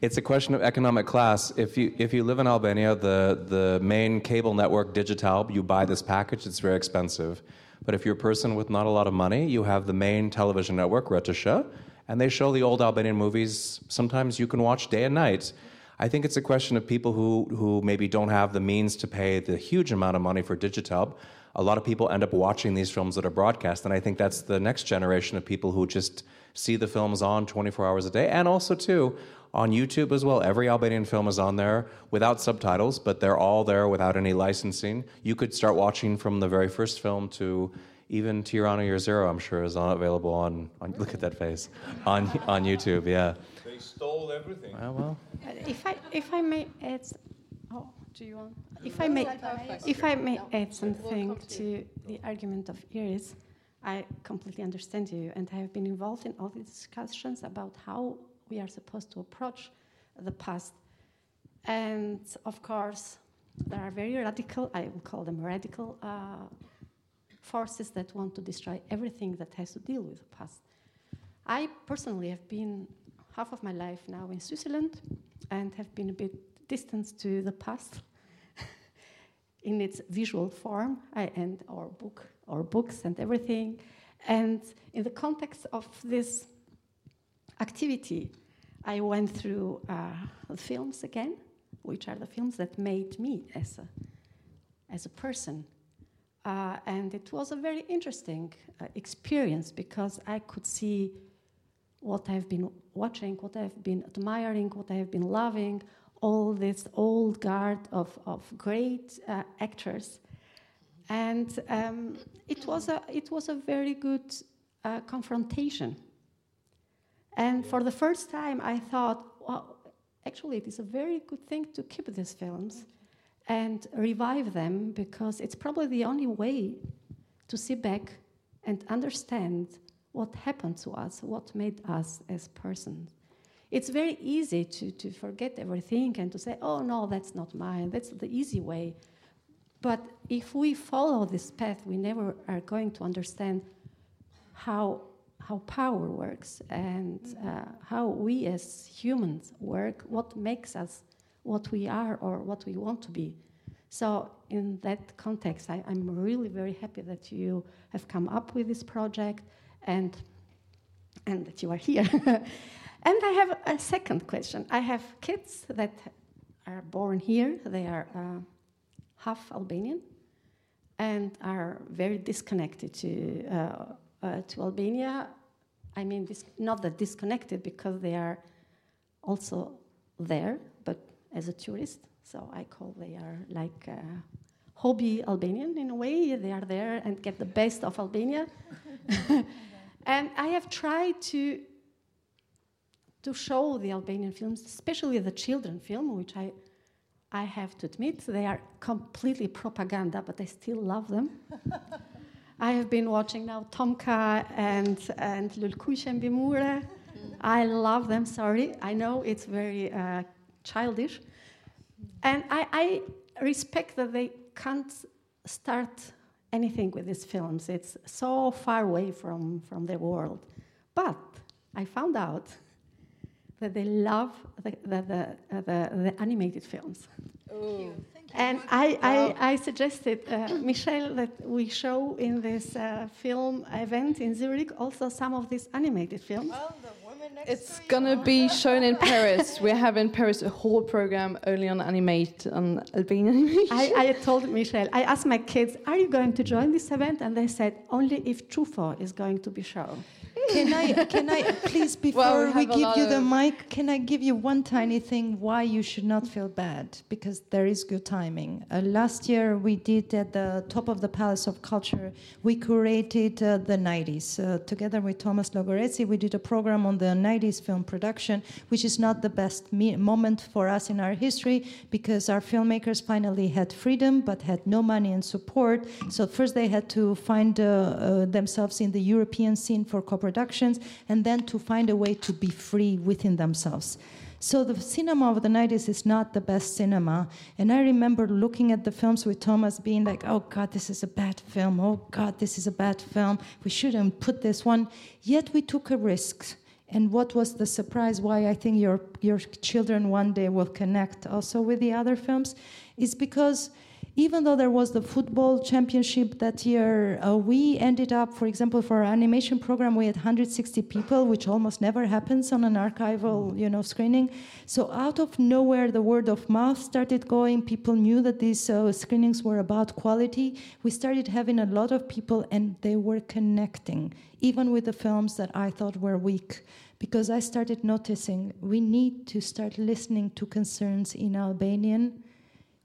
It's a question of economic class. If you if you live in Albania, the the main cable network Digitalb, you buy this package. It's very expensive. But if you're a person with not a lot of money, you have the main television network Retosha, and they show the old Albanian movies. Sometimes you can watch day and night. I think it's a question of people who, who maybe don't have the means to pay the huge amount of money for Digitalb. A lot of people end up watching these films that are broadcast, and I think that's the next generation of people who just see the films on 24 hours a day, and also too on YouTube as well. Every Albanian film is on there without subtitles, but they're all there without any licensing. You could start watching from the very first film to even Tirana Year Zero. I'm sure is on, available on, on. Look at that face on on YouTube. Yeah They stole everything. Oh, well, well. If I if I may add, oh, do you want? If I may, if I may add something to the argument of Iris, I completely understand you, and I have been involved in all these discussions about how we are supposed to approach the past. And of course, there are very radical, I will call them radical, uh, forces that want to destroy everything that has to deal with the past. I personally have been half of my life now in Switzerland and have been a bit distant to the past in its visual form I, and our book or books and everything. And in the context of this activity, I went through uh, films again, which are the films that made me as a, as a person. Uh, and it was a very interesting uh, experience because I could see what I've been watching, what I've been admiring, what I have been loving, all this old guard of, of great uh, actors. And um, it, was a, it was a very good uh, confrontation. And for the first time, I thought, well, actually, it is a very good thing to keep these films and revive them because it's probably the only way to see back and understand what happened to us, what made us as persons. It's very easy to, to forget everything and to say, oh no, that's not mine, that's the easy way. But if we follow this path, we never are going to understand how, how power works and uh, how we as humans work, what makes us what we are or what we want to be. So, in that context, I, am really very happy that you have come up with this project and, and that you are here. and I have a second question. I have kids that are born here, they are uh, half Albanian and are very disconnected to, uh, uh, to Albania. I mean, this, not that disconnected because they are also there, but as a tourist. So I call they are like uh, hobby Albanian in a way. They are there and get the best of Albania. and I have tried to to show the Albanian films, especially the children film, which I I have to admit they are completely propaganda, but I still love them. I have been watching now Tomka and and Lulëkuqet mbi mure. I love them. Sorry, I know it's very uh, childish, and I, I respect that they can't start anything with these films. It's so far away from, from their world. But I found out that they love the, the, the, the, the animated films. And I, I, I suggested, uh, Michelle, that we show in this uh, film event in Zurich also some of these animated films. Well, it's gonna be shown in Paris. we have in Paris a whole program only on animate on Albanian animation. I, I told Michelle, I asked my kids, "Are you going to join this event?" And they said, "Only if Truffaut is going to be shown." Can I, can I please, before well, we, we give you the mic, can I give you one tiny thing why you should not feel bad? Because there is good timing. Uh, last year, we did at the top of the Palace of Culture, we curated uh, the 90s. Uh, together with Thomas Logoreci, we did a program on the 90s film production, which is not the best me- moment for us in our history because our filmmakers finally had freedom but had no money and support. So, first, they had to find uh, uh, themselves in the European scene for co productions, and then to find a way to be free within themselves. So the cinema of the 90s is not the best cinema. And I remember looking at the films with Thomas being like, oh God, this is a bad film. Oh God, this is a bad film. We shouldn't put this one. Yet we took a risk. And what was the surprise why I think your, your children one day will connect also with the other films is because even though there was the football championship that year, uh, we ended up, for example, for our animation program, we had 160 people, which almost never happens on an archival, you know, screening. So out of nowhere, the word of mouth started going. People knew that these uh, screenings were about quality. We started having a lot of people, and they were connecting, even with the films that I thought were weak because I started noticing we need to start listening to concerns in Albanian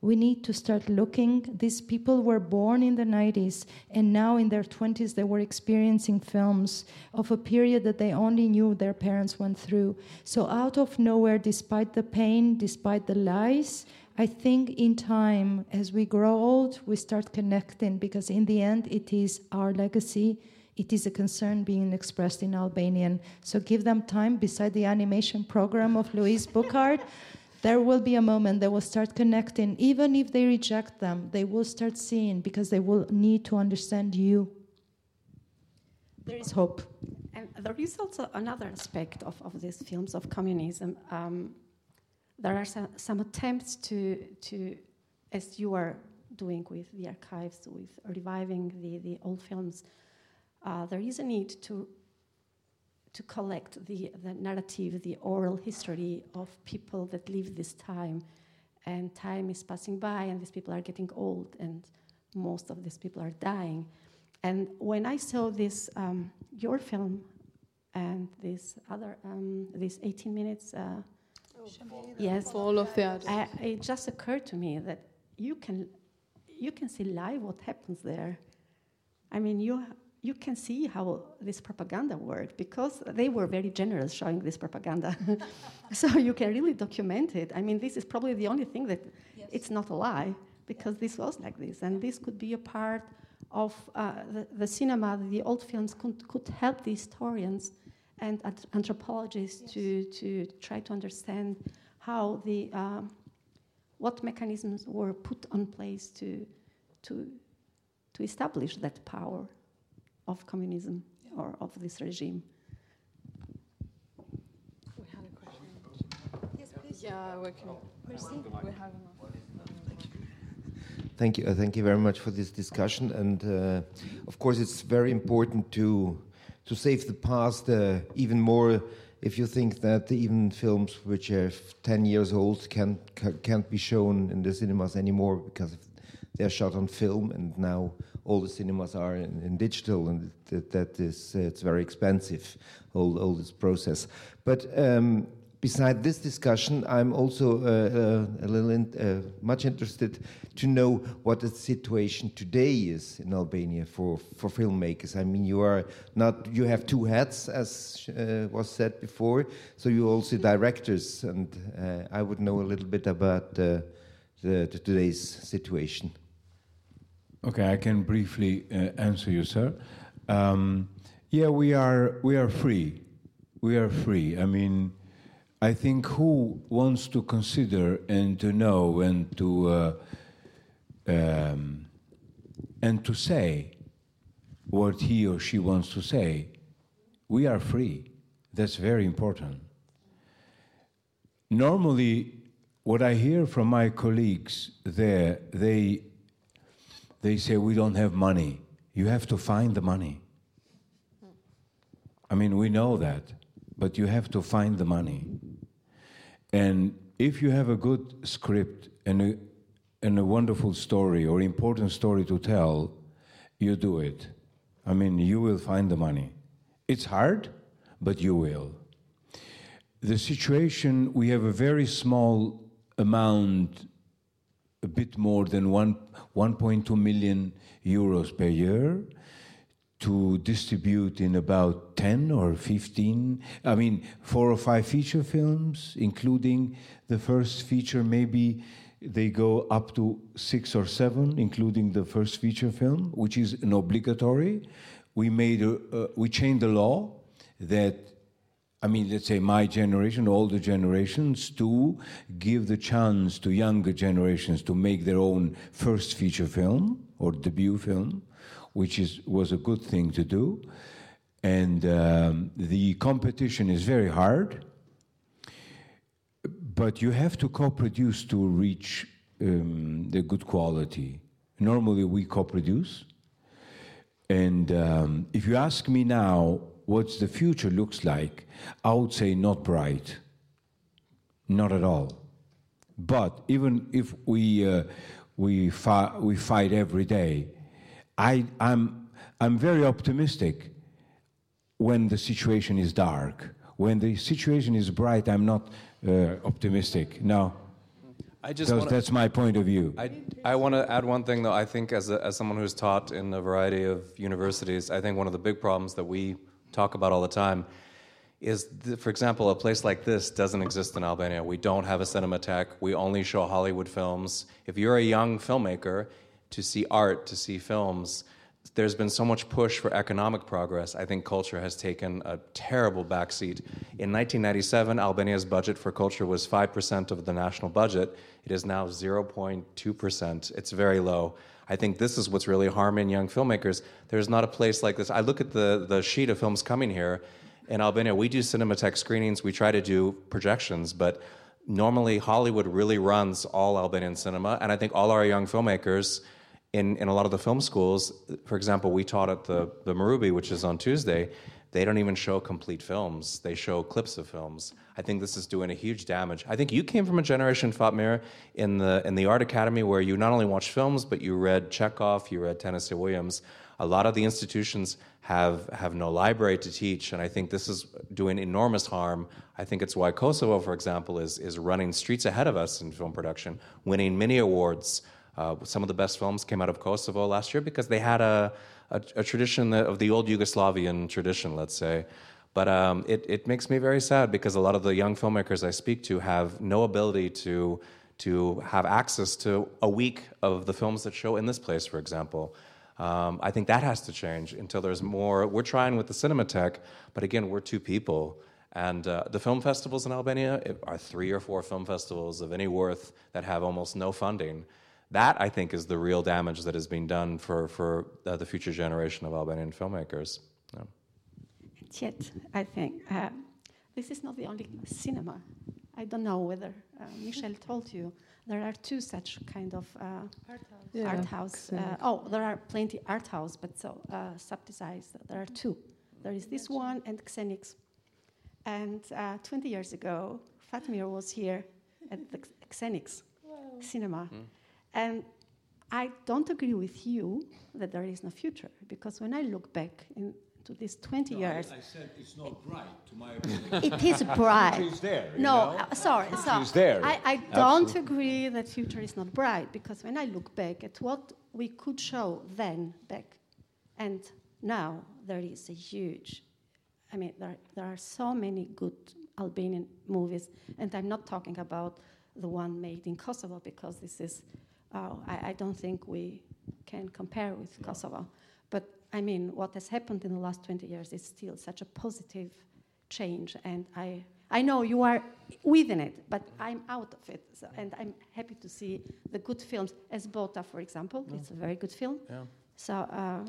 we need to start looking. These people were born in the 90s, and now in their 20s, they were experiencing films of a period that they only knew their parents went through. So, out of nowhere, despite the pain, despite the lies, I think in time, as we grow old, we start connecting because in the end, it is our legacy. It is a concern being expressed in Albanian. So give them time beside the animation program of Louise Burkhardt there will be a moment they will start connecting. Even if they reject them, they will start seeing because they will need to understand you. There is hope. And there is also another aspect of, of these films of communism. Um, there are some, some, attempts to, to, as you are doing with the archives, with reviving the, the old films, uh, there is a need to to collect the, the narrative, the oral history of people that live this time. And time is passing by, and these people are getting old, and most of these people are dying. And when I saw this, um, your film, and this other, um, this 18 minutes, uh, yes, all of that, it just occurred to me that you can, you can see live what happens there. I mean, you you can see how this propaganda worked because they were very generous showing this propaganda. so you can really document it. I mean, this is probably the only thing that yes. it's not a lie because this was like this, and this could be a part of uh, the, the, cinema. The old films could, could help the historians and anthropologists yes. to to try to understand how the uh, what mechanisms were put on place to to to establish that power of communism or of this regime. We had a question. Yes, please. Yeah, we can. Thank you. Uh, thank you very much for this discussion. And uh, of course, it's very important to to save the past uh, even more. If you think that even films which are 10 years old can't can't be shown in the cinemas anymore because they're shot on film, and now all the cinemas are in, in digital, and that, that is uh, it's very expensive. All all this process, but. Um, beside this discussion, I'm also uh, uh, a little in, uh, much interested to know what the situation today is in Albania for, for filmmakers. I mean, you are not you have two hats, as uh, was said before, so you're also directors, and uh, I would know a little bit about the, the, today's situation. Okay, I can briefly uh, answer you, sir. Um, yeah, we are we are free. We are free. I mean I think who wants to consider and to know and to uh, um, and to say what he or she wants to say, we are free. That's very important. Normally, what I hear from my colleagues there, they they say we don't have money. You have to find the money. I mean, we know that, but you have to find the money. And if you have a good script and a, and a wonderful story or important story to tell, you do it. I mean, you will find the money. It's hard, but you will. The situation, we have a very small amount, a bit more than 1, 1.2 million euros per year to distribute in about 10 or 15, I mean, four or five feature films, including the first feature, maybe they go up to six or seven, including the first feature film, which is an obligatory. We made, a, uh, we changed the law that, I mean, let's say my generation, older generations, to give the chance to younger generations to make their own first feature film or debut film which is, was a good thing to do. And um, the competition is very hard, but you have to co produce to reach um, the good quality. Normally, we co produce. And um, if you ask me now what the future looks like, I would say not bright. Not at all. But even if we, uh, we, fi- we fight every day, I, I'm, I'm very optimistic when the situation is dark. When the situation is bright, I'm not uh, optimistic. No. I just wanna, that's my point of view. I, I want to add one thing, though. I think, as, a, as someone who's taught in a variety of universities, I think one of the big problems that we talk about all the time is, that, for example, a place like this doesn't exist in Albania. We don't have a cinematheque. We only show Hollywood films. If you're a young filmmaker to see art, to see films. There's been so much push for economic progress. I think culture has taken a terrible backseat. In 1997, Albania's budget for culture was 5% of the national budget. It is now 0.2%. It's very low. I think this is what's really harming young filmmakers. There's not a place like this. I look at the, the sheet of films coming here. In Albania, we do cinematheque screenings, we try to do projections, but normally Hollywood really runs all Albanian cinema. And I think all our young filmmakers, in, in a lot of the film schools, for example, we taught at the, the Marubi, which is on Tuesday, they don't even show complete films. They show clips of films. I think this is doing a huge damage. I think you came from a generation, Fatmir, in the in the art academy where you not only watched films, but you read Chekhov, you read Tennessee Williams. A lot of the institutions have have no library to teach, and I think this is doing enormous harm. I think it's why Kosovo, for example, is is running streets ahead of us in film production, winning many awards. Uh, some of the best films came out of Kosovo last year because they had a, a, a tradition of the old Yugoslavian tradition, let's say. But um, it, it makes me very sad because a lot of the young filmmakers I speak to have no ability to, to have access to a week of the films that show in this place, for example. Um, I think that has to change until there's more. We're trying with the Cinematheque, but again, we're two people. And uh, the film festivals in Albania are three or four film festivals of any worth that have almost no funding. That, I think, is the real damage that is being done for, for uh, the future generation of Albanian filmmakers. Yeah. Yet, I think uh, this is not the only cinema I don't know whether uh, Michelle told you there are two such kind of uh, art house. Yeah, art house. Uh, oh, there are plenty art house, but so uh, subsidized. There are two. There is this one and Xenix. And uh, 20 years ago, Fatmir was here at the Xenix cinema. And I don't agree with you that there is no future because when I look back into these 20 years, I said it's not bright, to my opinion. it is bright. It's there. No, uh, sorry, sorry. is there. I, I don't Absolutely. agree that future is not bright because when I look back at what we could show then back and now, there is a huge. I mean, there, there are so many good Albanian movies, and I'm not talking about the one made in Kosovo because this is. Uh, I, I don't think we can compare with Kosovo. But I mean, what has happened in the last 20 years is still such a positive change, and I, I know you are within it, but I'm out of it, so, and I'm happy to see the good films, as Bota, for example. It's a very good film. Yeah. So, uh,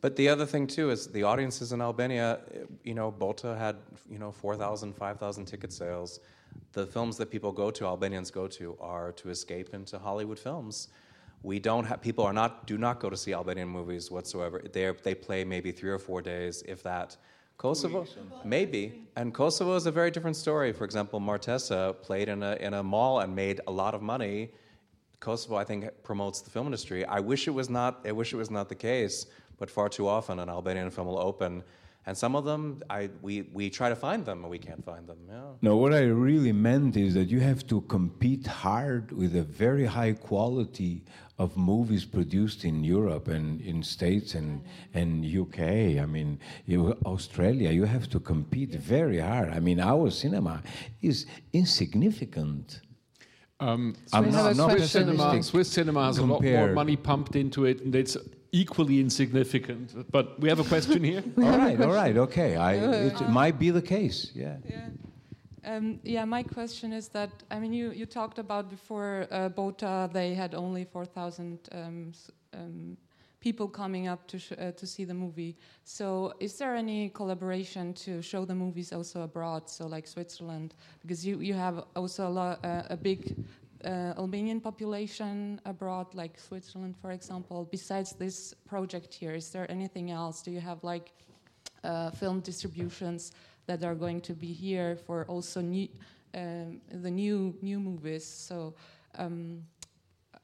But the other thing too is the audiences in Albania. You know, Bota had you know 4,000, 5,000 ticket sales. The films that people go to, Albanians go to, are to escape into Hollywood films. We don't have people are not do not go to see Albanian movies whatsoever. They they play maybe three or four days, if that. Kosovo, maybe, and Kosovo is a very different story. For example, Martesa played in a in a mall and made a lot of money. Kosovo, I think, promotes the film industry. I wish it was not. I wish it was not the case, but far too often an Albanian film will open, and some of them, I we we try to find them and we can't find them. Yeah. No, what I really meant is that you have to compete hard with a very high quality of movies produced in Europe and in States and, and UK. I mean, you, Australia, you have to compete very hard. I mean, our cinema is insignificant. Um, I'm Swiss, not- not Swiss cinema, Swiss cinema has a lot more money pumped into it, and it's equally insignificant. But we have a question here. all right, all right, okay. I, it might be the case, yeah. Yeah. Um, yeah, my question is that I mean, you, you talked about before uh, Bota, they had only 4,000 um, um, people coming up to, sh- uh, to see the movie. So, is there any collaboration to show the movies also abroad, so like Switzerland? Because you, you have also a, lo- uh, a big uh, Albanian population abroad, like Switzerland, for example. Besides this project here, is there anything else? Do you have like uh, film distributions that are going to be here for also new, um, the new new movies. So, um,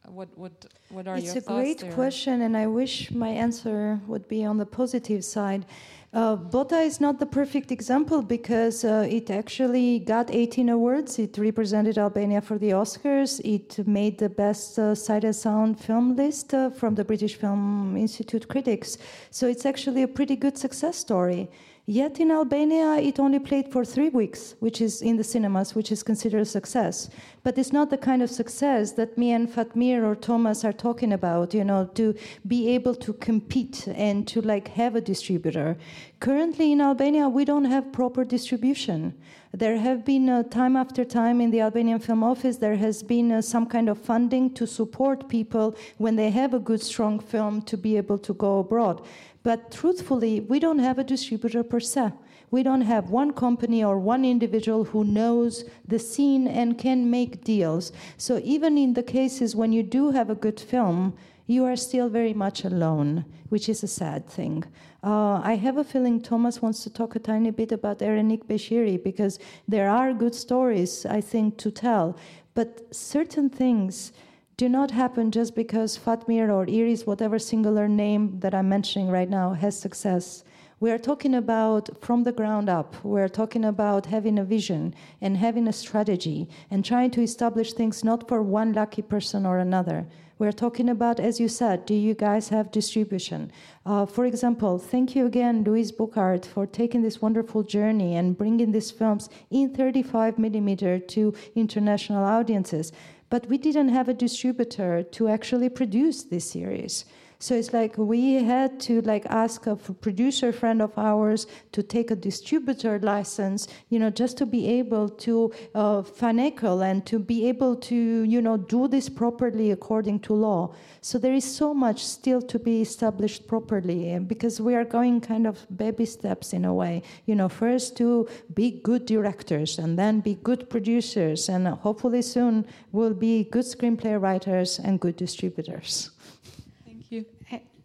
what what what are It's your a great there? question, and I wish my answer would be on the positive side. Uh, Bota is not the perfect example because uh, it actually got 18 awards. It represented Albania for the Oscars. It made the best uh, sight and sound film list uh, from the British Film Institute critics. So it's actually a pretty good success story. Yet in Albania, it only played for three weeks, which is in the cinemas, which is considered a success. But it's not the kind of success that me and Fatmir or Thomas are talking about, you know, to be able to compete and to like have a distributor. Currently in Albania, we don't have proper distribution. There have been uh, time after time in the Albanian Film Office, there has been uh, some kind of funding to support people when they have a good, strong film to be able to go abroad. But truthfully, we don't have a distributor per se. We don't have one company or one individual who knows the scene and can make deals. So even in the cases when you do have a good film, you are still very much alone, which is a sad thing. Uh, I have a feeling Thomas wants to talk a tiny bit about Erenik Beshiri because there are good stories, I think, to tell. But certain things do not happen just because Fatmir or Iris, whatever singular name that I'm mentioning right now, has success. We are talking about from the ground up. We're talking about having a vision and having a strategy and trying to establish things not for one lucky person or another. We're talking about, as you said, do you guys have distribution? Uh, for example, thank you again, Louise Burkhardt, for taking this wonderful journey and bringing these films in 35 millimeter to international audiences but we didn't have a distributor to actually produce this series. So it's like we had to like ask a producer friend of ours to take a distributor license, you know, just to be able to uh, and to be able to, you know, do this properly according to law. So there is so much still to be established properly because we are going kind of baby steps in a way. You know, first to be good directors and then be good producers, and hopefully soon we'll be good screenplay writers and good distributors.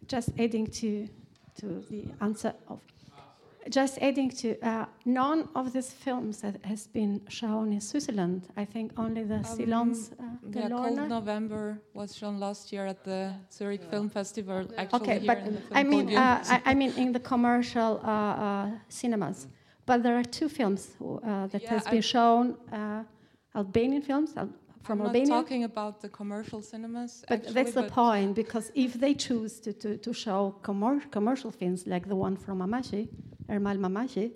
Thank you. Just adding to to the answer of just adding to uh, none of these films that has been shown in Switzerland. I think only the um, Silence. Uh, yeah, Cold November was shown last year at the Zurich yeah. Film Festival. Actually, okay, but I mean, uh, I, I, mean in the commercial uh, uh, cinemas. But there are two films uh, that yeah, has been I shown, Albanian films, from I'm Albania. Not talking about the commercial cinemas. But actually, that's the point uh, because if they choose to, to, to show commer- commercial films like the one from Mamaqi, Ermal Mamaqi,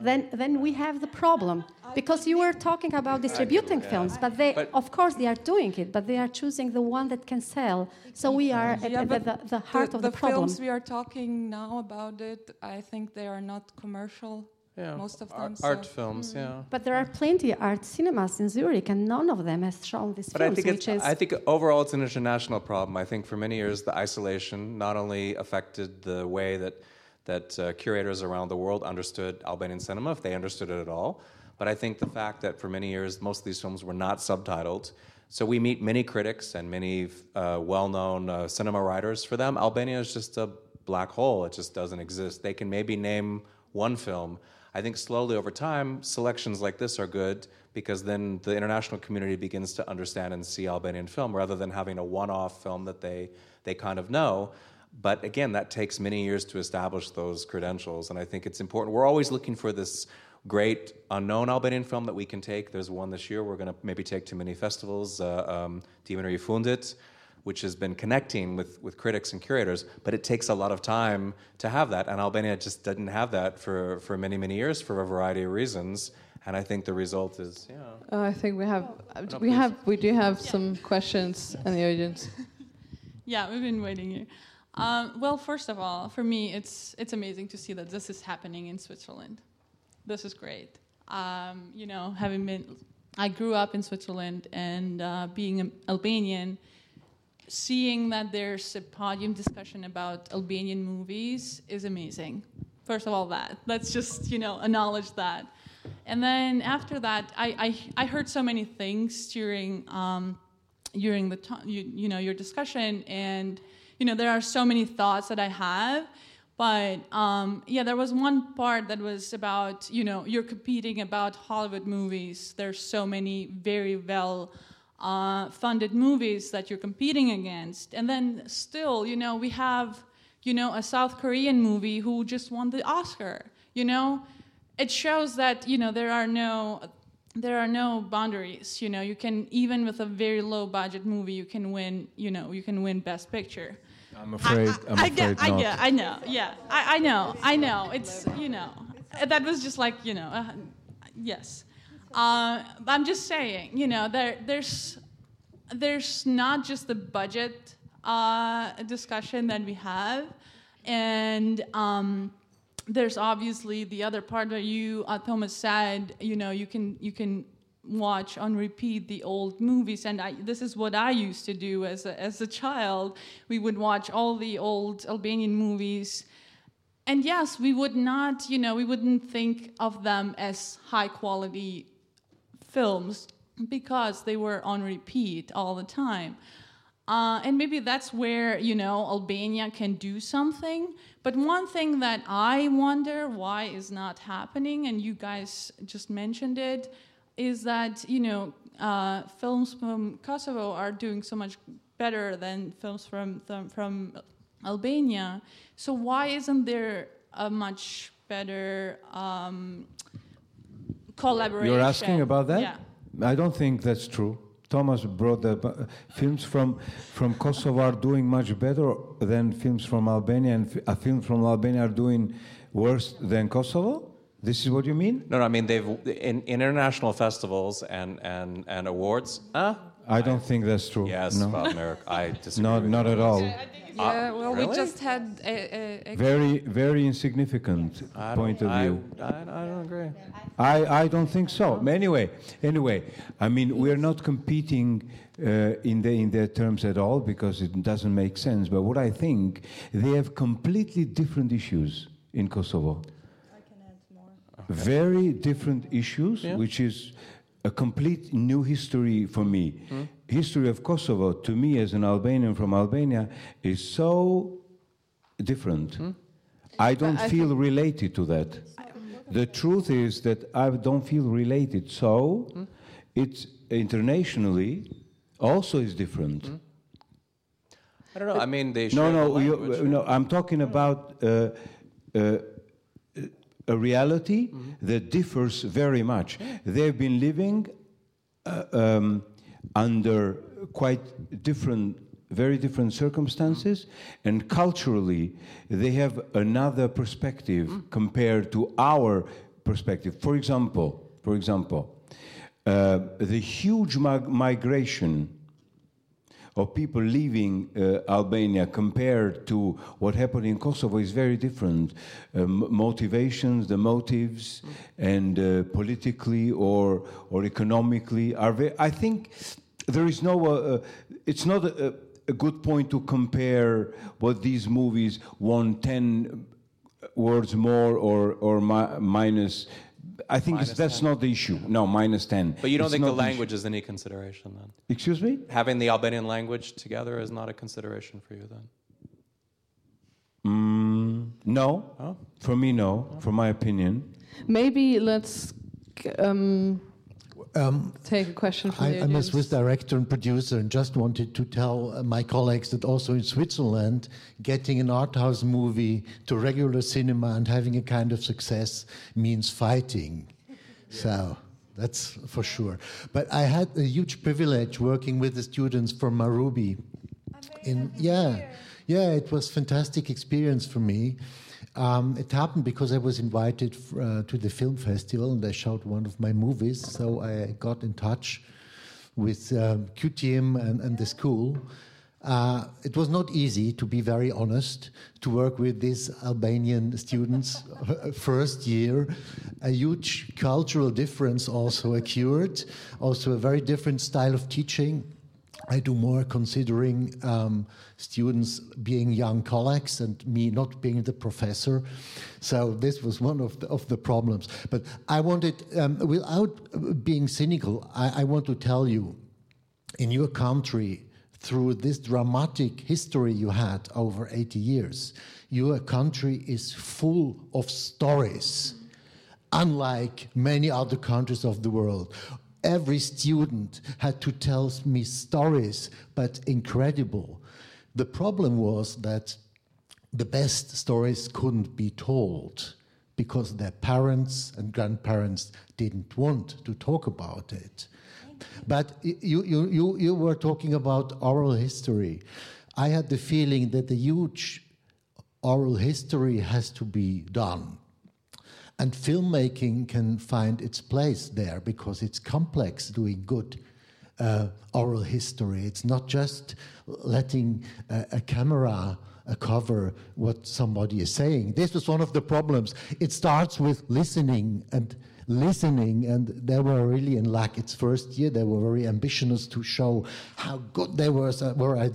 then, then we have the problem because you were talking about distributing films, but they, but of course, they are doing it, but they are choosing the one that can sell. So we are at, at the, the, heart the, of the, the problem. The films we are talking now about it, I think they are not commercial yeah. most of them. Art, so. art films, mm. yeah. But there are plenty of art cinemas in Zurich, and none of them has shown these but films. I think, it's, I think overall it's an international problem. I think for many years the isolation not only affected the way that that uh, curators around the world understood Albanian cinema, if they understood it at all, but I think the fact that for many years most of these films were not subtitled. So we meet many critics and many uh, well-known uh, cinema writers. For them, Albania is just a black hole. It just doesn't exist. They can maybe name one film I think slowly over time, selections like this are good because then the international community begins to understand and see Albanian film rather than having a one off film that they, they kind of know. But again, that takes many years to establish those credentials. And I think it's important. We're always looking for this great unknown Albanian film that we can take. There's one this year we're going to maybe take to many festivals, uh, um, Dimitri Fundit which has been connecting with, with critics and curators, but it takes a lot of time to have that. And Albania just didn't have that for, for many, many years for a variety of reasons. And I think the result is, yeah. Uh, I think we have, uh, no, we have, we do have yeah. some questions in the audience. yeah, we've been waiting here. Um, well, first of all, for me, it's it's amazing to see that this is happening in Switzerland. This is great. Um, you know, having been, I grew up in Switzerland, and uh, being an Albanian, seeing that there's a podium discussion about Albanian movies is amazing. First of all, that let's just you know acknowledge that, and then after that, I I, I heard so many things during um, during the t- you, you know your discussion, and you know there are so many thoughts that I have. But um, yeah, there was one part that was about you know you're competing about Hollywood movies. There's so many very well uh, funded movies that you're competing against. And then still, you know, we have, you know, a South Korean movie who just won the Oscar. You know, it shows that you know there are no there are no boundaries. You know, you can even with a very low budget movie, you can win. You know, you can win Best Picture. I'm afraid. I, am afraid I, not. yeah, I know. Yeah, I, I know. I know. It's you know, that was just like you know, uh, yes. Uh, I'm just saying, you know, there, there's there's not just the budget uh, discussion that we have, and um, there's obviously the other part where you, uh, Thomas said, you know, you can you can watch on repeat the old movies. And I, this is what i used to do as a, as a child. We would watch all the old albanian movies. And yes we would not you know we wouldn't think of them as high quality films because they were on repeat all the time. Uh, and maybe that's where you know Albania can do something. But one thing that I wonder why is not happening, and you guys just mentioned it, is that you know uh, films from Kosovo are doing so much better than films from from Albania. So why isn't there a much better um, collaboration? You're asking about that? Yeah. I don't think that's true. Thomas brought the uh, films from from Kosovo are doing much better than films from Albania, and a film from Albania are doing worse than Kosovo. This is what you mean? No, no. I mean they've in, in international festivals and and and awards. Uh, I don't think that's true. Yes, no. Vladimir, I disagree. Not, not you. at all. Yeah, well, really? we just had a, a, a Very, very insignificant I point don't, of view. I, I, I don't agree. I, I don't think so. Anyway, anyway, I mean, we are not competing uh, in the in their terms at all because it doesn't make sense. But what I think, they have completely different issues in Kosovo. I can ask more. Very different issues, Yeah. which is a complete new history for me. History of Kosovo, to me as an Albanian from Albania, is so different. I don't I feel related to that. The truth is that I don't feel related. So it's internationally also is different. I don't know. I mean, they share No, the no, you, no. I'm talking about uh, uh, a reality Mm-hmm. that differs very much. They've been living uh, um, under quite different, very different circumstances, and culturally, they have another perspective Mm. compared to our perspective. For example, for example, uh, the huge mig- migration of people leaving uh, Albania compared to what happened in Kosovo is very different. Um, motivations, the motives, and uh, politically or or economically are. Very, I think there is no. Uh, uh, it's not a, a good point to compare what these movies won ten words more or or mi- minus. I think it's, that's 10. not the issue. No, minus ten. But you don't It's think the not issue. language is any consideration then? Excuse me. Having the Albanian language together is not a consideration for you then? Mm, no. Oh. For me, no. For my opinion. Maybe let's um, Um, take a question from I, the I'm a. Swiss director and producer, and just wanted to tell uh, my colleagues that also in Switzerland, getting an art house movie to regular cinema and having a kind of success means fighting. So that's for sure. But I had a huge privilege working with the students from Marubi. In yeah, yeah, it was fantastic experience for me. Um, it happened because I was invited uh, to the film festival and I showed one of my movies. So I got in touch with um, QTM and, and the school. Uh, it was not easy, to be very honest, to work with these Albanian students first year. A huge cultural difference also occurred, also a very different style of teaching. I do more considering um, students being young colleagues and me not being the professor. So this was one of the, of the problems. But I wanted, um, without being cynical, I, I want to tell you, in your country, through this dramatic history you had over 80 years, your country is full of stories unlike many other countries of the world. Every student had to tell me stories, but incredible. The problem was that the best stories couldn't be told because their parents and grandparents didn't want to talk about it. But you, you, you, you were talking about oral history. I had the feeling that the huge oral history has to be done. And filmmaking can find its place there because it's complex doing good uh, oral history. It's not just letting a, a camera uh, cover what somebody is saying. This was one of the problems. It starts with listening and listening, and they were really in lack. Its first year, they were very ambitious to show how good they were. Were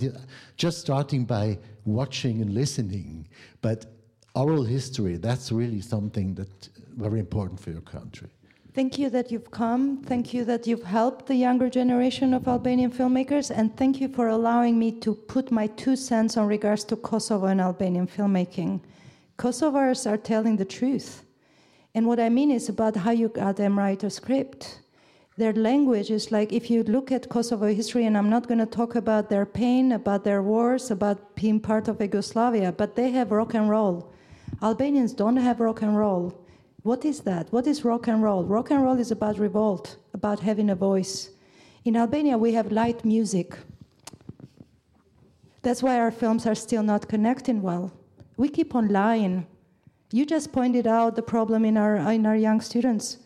just starting by watching and listening, but oral history that's really something that very important for your country. Thank you that you've come. Thank you that you've helped the younger generation of Albanian filmmakers. And thank you for allowing me to put my two cents on regards to Kosovo and Albanian filmmaking. Kosovars are telling the truth. And what I mean is about how you got them write a script. Their language is like if you look at Kosovo history, and I'm not going to talk about their pain, about their wars, about being part of Yugoslavia, but they have rock and roll. Albanians don't have rock and roll. What is that? What is rock and roll? Rock and roll is about revolt, about having a voice. In Albania, we have light music. That's why our films are still not connecting well. We keep on lying. You just pointed out the problem in our, in our young students.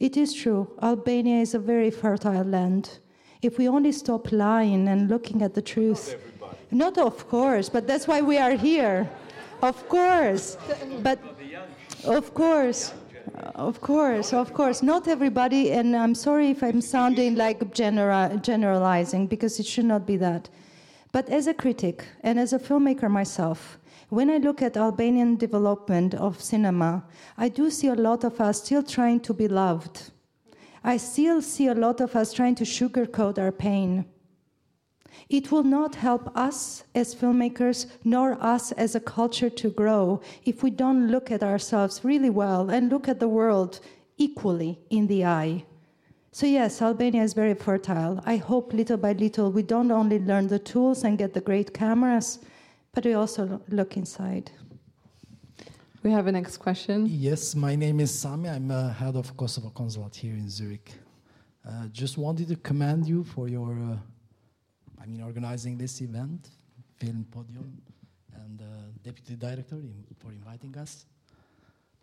It is true, Albania is a very fertile land. If we only stop lying and looking at the truth. Not, Not of course, but that's why we are here. Of course. But of course. Of course, of course. Not everybody, and I'm sorry if I'm sounding like genera- generalizing because it should not be that. But as a critic and as a filmmaker myself, when I look at Albanian development of cinema, I do see a lot of us still trying to be loved. I still see a lot of us trying to sugarcoat our pain. It will not help us as filmmakers nor us as a culture to grow if we don't look at ourselves really well and look at the world equally in the eye. So, yes, Albania is very fertile. I hope little by little we don't only learn the tools and get the great cameras, but we also look inside. We have a next question. Yes, my name is Sami. I'm uh, head of Kosovo Consulate here in Zurich. Uh, just wanted to commend you for your uh, I mean, organizing this event, Film Podium, and uh, Deputy Director for inviting us.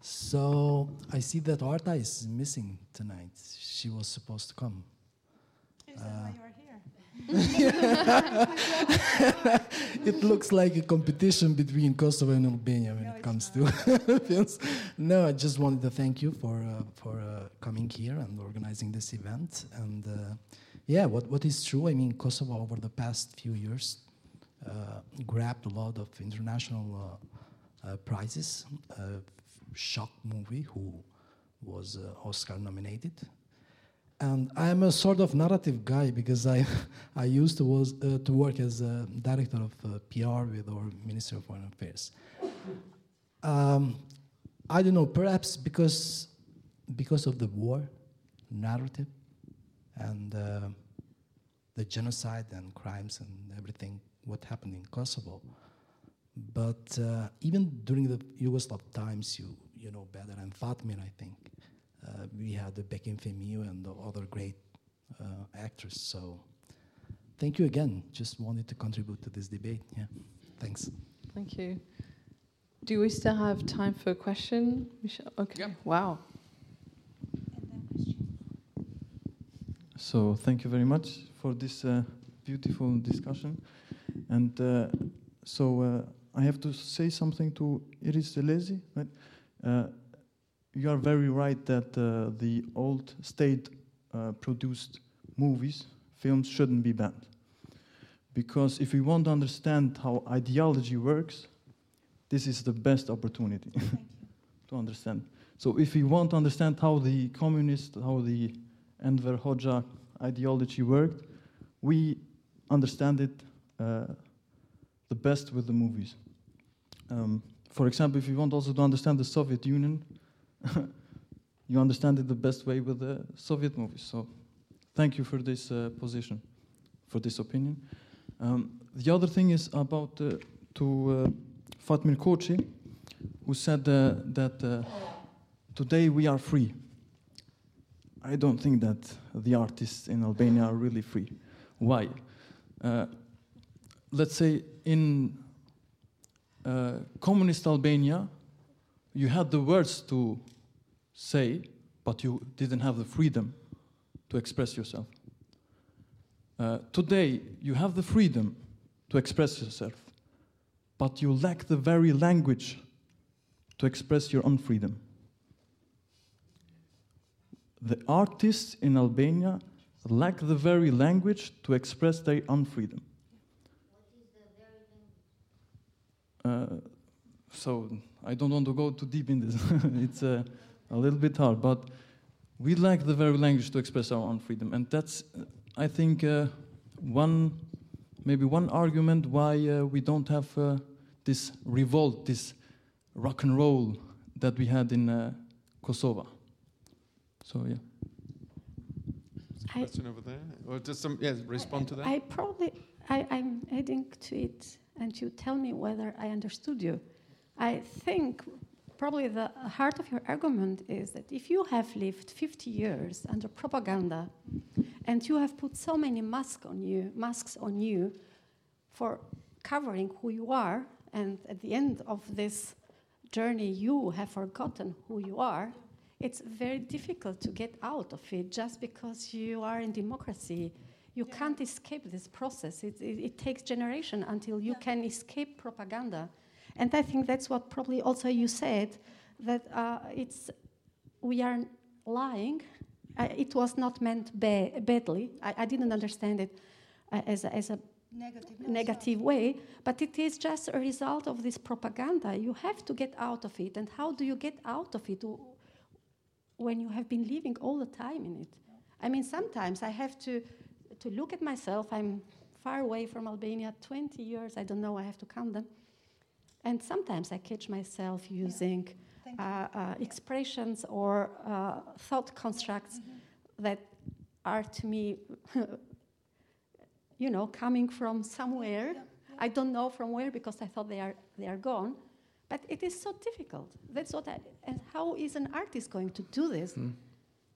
So I see that Arta is missing tonight. She was supposed to come. Uh, it looks like a competition between Kosovo and Albania when no, it comes to films. No, I just wanted to thank you for uh, for uh, coming here and organizing this event. And uh, yeah, what, what is true, I mean, Kosovo over the past few years uh, grabbed a lot of international uh, uh, prizes. Shok movie, who was Oscar nominated. And I'm a sort of narrative guy because I, I used to, was, uh, to work as a director of uh, PR with our Ministry of Foreign Affairs. Um, I don't know, perhaps because, because of the war narrative, and uh, the genocide and crimes and everything what happened in Kosovo. But uh, even during the Yugoslav times, you you know better. And Fatmir, I think uh, we had the Bekim Fehmiu and the other great uh, actors. So thank you again. Just wanted to contribute to this debate. Yeah, thanks. Thank you. Do we still have time for a question, Michelle? Okay. Yeah. Wow. So thank you very much for this uh, beautiful discussion. And uh, so uh, I have to say something to Iris Elezi. Right? Uh, you are very right that uh, the old state-produced movies, films, shouldn't be banned. Because if we want to understand how ideology works, this is the best opportunity to understand. So if we want to understand how the communist, how the Enver Hoxha ideology worked, we understand it uh, the best with the movies. Um, for example, if you want also to understand the Soviet Union, you understand it the best way with the Soviet movies. So thank you for this uh, position, for this opinion. Um, the other thing is about uh, to uh, Fatmir Koçi, who said uh, that uh, today we are free. I don't think that the artists in Albania are really free. Why? Uh, let's say in uh, communist Albania, you had the words to say, but you didn't have the freedom to express yourself. Uh, today, you have the freedom to express yourself, but you lack the very language to express your unfreedom the artists in Albania lack the very language to express their unfreedom. Uh, so I don't want to go too deep in this. it's uh, a little bit hard, but we lack the very language to express our unfreedom, and that's, I think, uh, one maybe one argument why uh, we don't have uh, this revolt, this rock and roll that we had in uh, Kosovo. So yeah. I, question over there, or just some yeah respond I, to that. I probably I, I'm adding to it, and you tell me whether I understood you. I think probably the heart of your argument is that if you have lived 50 years under propaganda, and you have put so many masks on you, masks on you, for covering who you are, and at the end of this journey, you have forgotten who you are it's very difficult to get out of it just because you are in democracy. You can't escape this process. It, it, it takes generation until you can escape propaganda. And I think that's what probably also you said that uh, it's we are lying. Uh, it was not meant ba- badly. I, I, didn't understand it uh, as a, as a negative, negative way, but it is just a result of this propaganda. You have to get out of it. And how do you get out of it when you have been living all the time in it? I mean, sometimes I have to, to look at myself. I'm far away from Albania, 20 years, I don't know, I have to count them. And sometimes I catch myself using uh, uh, expressions or uh, thought constructs mm-hmm. that are to me, you know, coming from somewhere. Yeah, yeah. I don't know from where because I thought they are, they are gone. But it is so difficult. That's what I, and how is an artist going to do this? Mm.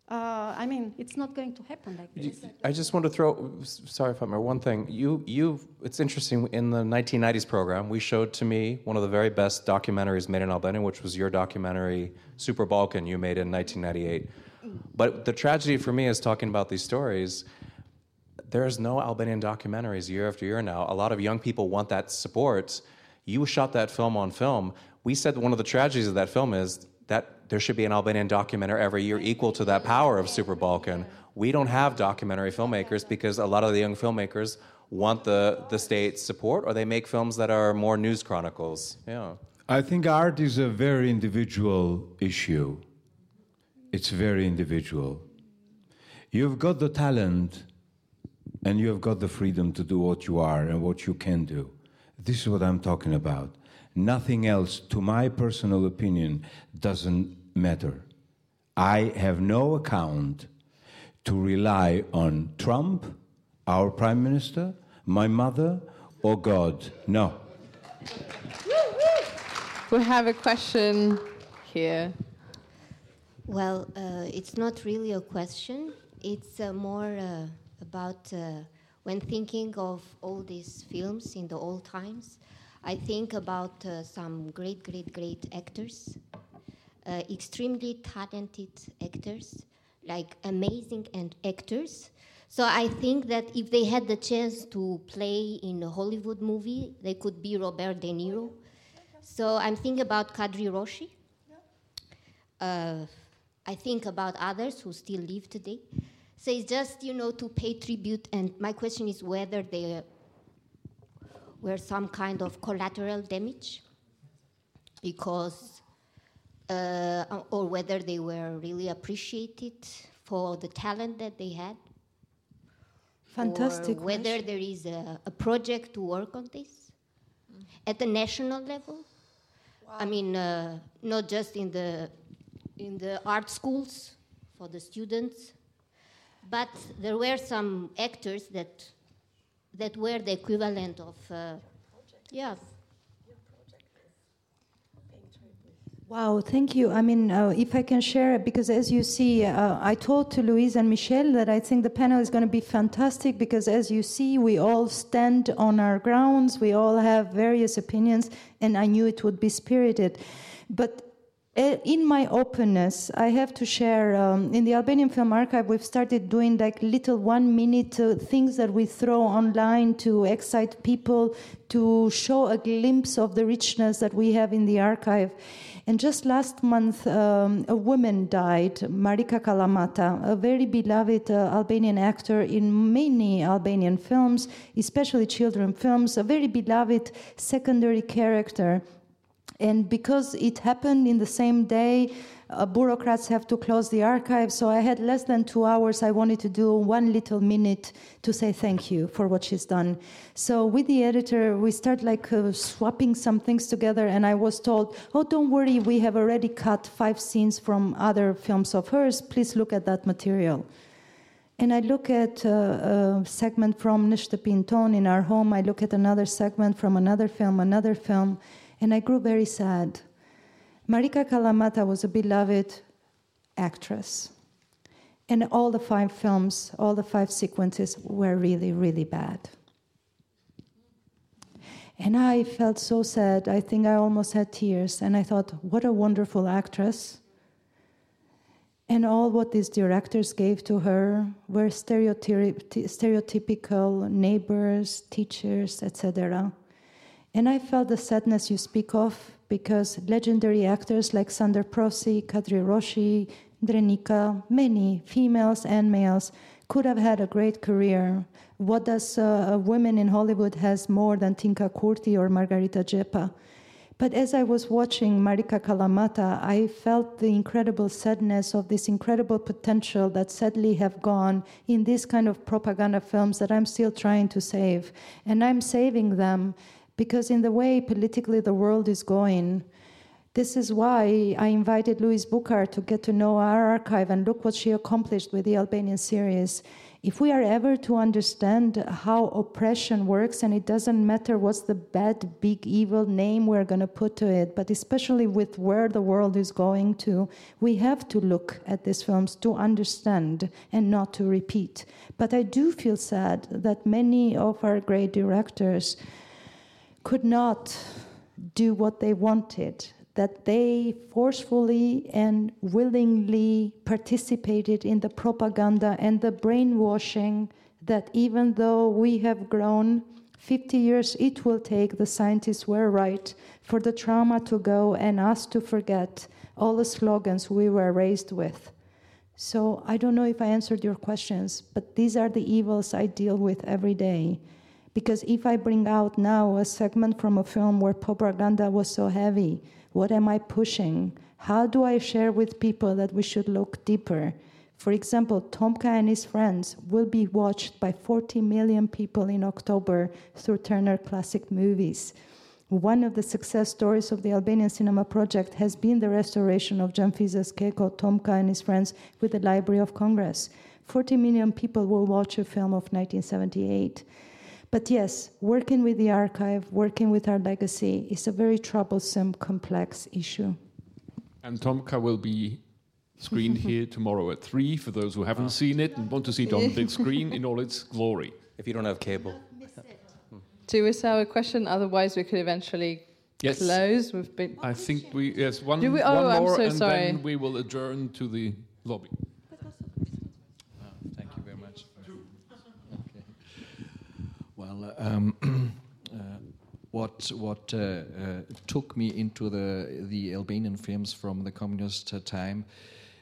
Uh, I mean, it's not going to happen like this. I just want to throw, sorry if I'm one thing. You, you, it's interesting. In the 1990s program, we showed to me one of the very best documentaries made in Albania, which was your documentary Super Balkan you made in 1998. But the tragedy for me is talking about these stories. There's no Albanian documentaries year after year now. A lot of young people want that support. You shot that film on film. We said one of the tragedies of that film is that there should be an Albanian documentary every year equal to that power of Super Balkan. We don't have documentary filmmakers because a lot of the young filmmakers want the, the state support or they make films that are more news chronicles. Yeah. I think art is a very individual issue. It's very individual. You've got the talent and you have got the freedom to do what you are and what you can do. This is what I'm talking about. Nothing else, to my personal opinion, doesn't matter. I have no account to rely on Trump, our prime minister, my mother, or God. No. We have a question here. Well, uh, it's not really a question. It's uh, more uh, about uh, when thinking of all these films in the old times, I think about uh, some great, great, great actors uh, extremely talented actors, like amazing and actors. So I think that if they had the chance to play in a Hollywood movie, they could be Robert De Niro. So I'm thinking about Kadri Roshi. Uh, I think about others who still live today. So it's just, you know, to pay tribute. And my question is whether there were some kind of collateral damage because uh, or whether they were really appreciated for the talent that they had. Fantastic. Or whether question. there is a, a, project to work on this mm. at the national level. Wow. I mean, uh, not just in the in the art schools for the students, but there were some actors that that were the equivalent of, uh, yeah, Wow, thank you. I mean, uh, if I can share, it, because as you see, uh, I told to Louise and Michelle that I think the panel is going to be fantastic because as you see, we all stand on our grounds, we all have various opinions, and I knew it would be spirited. But in my openness, I have to share. Um, in the Albanian Film Archive, we've started doing like little one minute uh, things that we throw online to excite people, to show a glimpse of the richness that we have in the archive. And just last month, um, a woman died, Marika Kalamata, a very beloved uh, Albanian actor in many Albanian films, especially children films, a very beloved secondary character. And because it happened in the same day, uh, bureaucrats have to close the archive. So I had less than two hours. I wanted to do one little minute to say thank you for what she's done. So with the editor, we start like uh, swapping some things together. And I was told, oh, don't worry, we have already cut five scenes from other films of hers. Please look at that material. And I look at uh, a segment from Nishta Pinton in our home. I look at another segment from another film, another film, and I grew very sad Marika Kalamata was a beloved actress. And all the five films, all the five sequences were really, really bad. And I felt so sad. I think I almost had tears. And I thought, what a wonderful actress. And all what these directors gave to her were stereotyp- stereotypical neighbors, teachers, etc. And I felt the sadness you speak of because legendary actors like Sander Prosi, Kadri Roshi, Drenica, many females and males could have had a great career. What does uh, a woman in Hollywood has more than Tinka Kurti or Margarita Xhepa? But as I was watching Marika Kalamata, I felt the incredible sadness of this incredible potential that sadly have gone in these kind of propaganda films that I'm still trying to save. And I'm saving them because in the way politically the world is going, this is why I invited Louise Burkhardt to get to know our archive and look what she accomplished with the Albanian series. If we are ever to understand how oppression works, and it doesn't matter what's the bad, big, evil name we're going to put to it, but especially with where the world is going to, we have to look at these films to understand and not to repeat. But I do feel sad that many of our great directors could not do what they wanted that they forcefully and willingly participated in the propaganda and the brainwashing that even though we have grown 50 years it will take the scientists were right for the trauma to go and us to forget all the slogans we were raised with. So i don't know if i answered your questions but these are the evils i deal with every day because if i bring out now a segment from a film where propaganda was so heavy what am I pushing? How do I share with people that we should look deeper? For example, Tomka and his friends will be watched by 40 million people in October through Turner Classic Movies. One of the success stories of the Albanian Cinema Project has been the restoration of Xhanfise Keko, Tomka and his friends with the Library of Congress. 40 million people will watch a film of 1978. But yes, working with the archive, working with our legacy is a very troublesome, complex issue. And Tomka will be screened here tomorrow at 3 for those who haven't ah. seen it and want to see it on the big screen in all its glory. If you don't have cable. Hmm. Do we have a question? Otherwise, we could eventually yes. close. We've been. I think we yes one, we? oh, one more, so and sorry. then we will adjourn to the lobby. thank you very much. Um, uh, what what uh, uh, took me into the the Albanian films from the communist time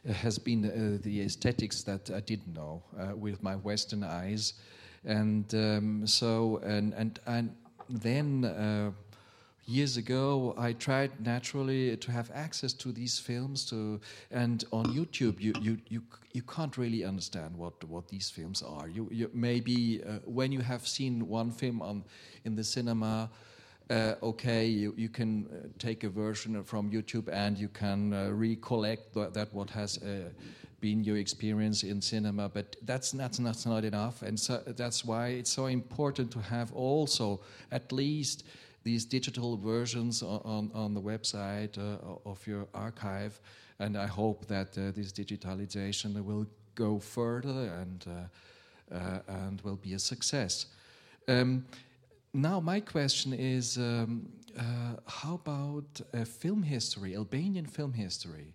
has been the aesthetics that I didn't know with my Western eyes, and um, so and and and then years ago i tried naturally to have access to these films to and on youtube you you you, you can't really understand what what these films are you, you maybe uh, when you have seen one film on in the cinema uh, okay, you, you can uh, take a version from YouTube and you can uh, recollect th- that what has uh, been your experience in cinema, but that's not, that's not enough. And so that's why it's so important to have also at least these digital versions on, on, the website uh, of your archive. And I hope that uh, this digitalization will go further and, uh, and will be a success. Um, now, my question is um, how about film history, Albanian film history?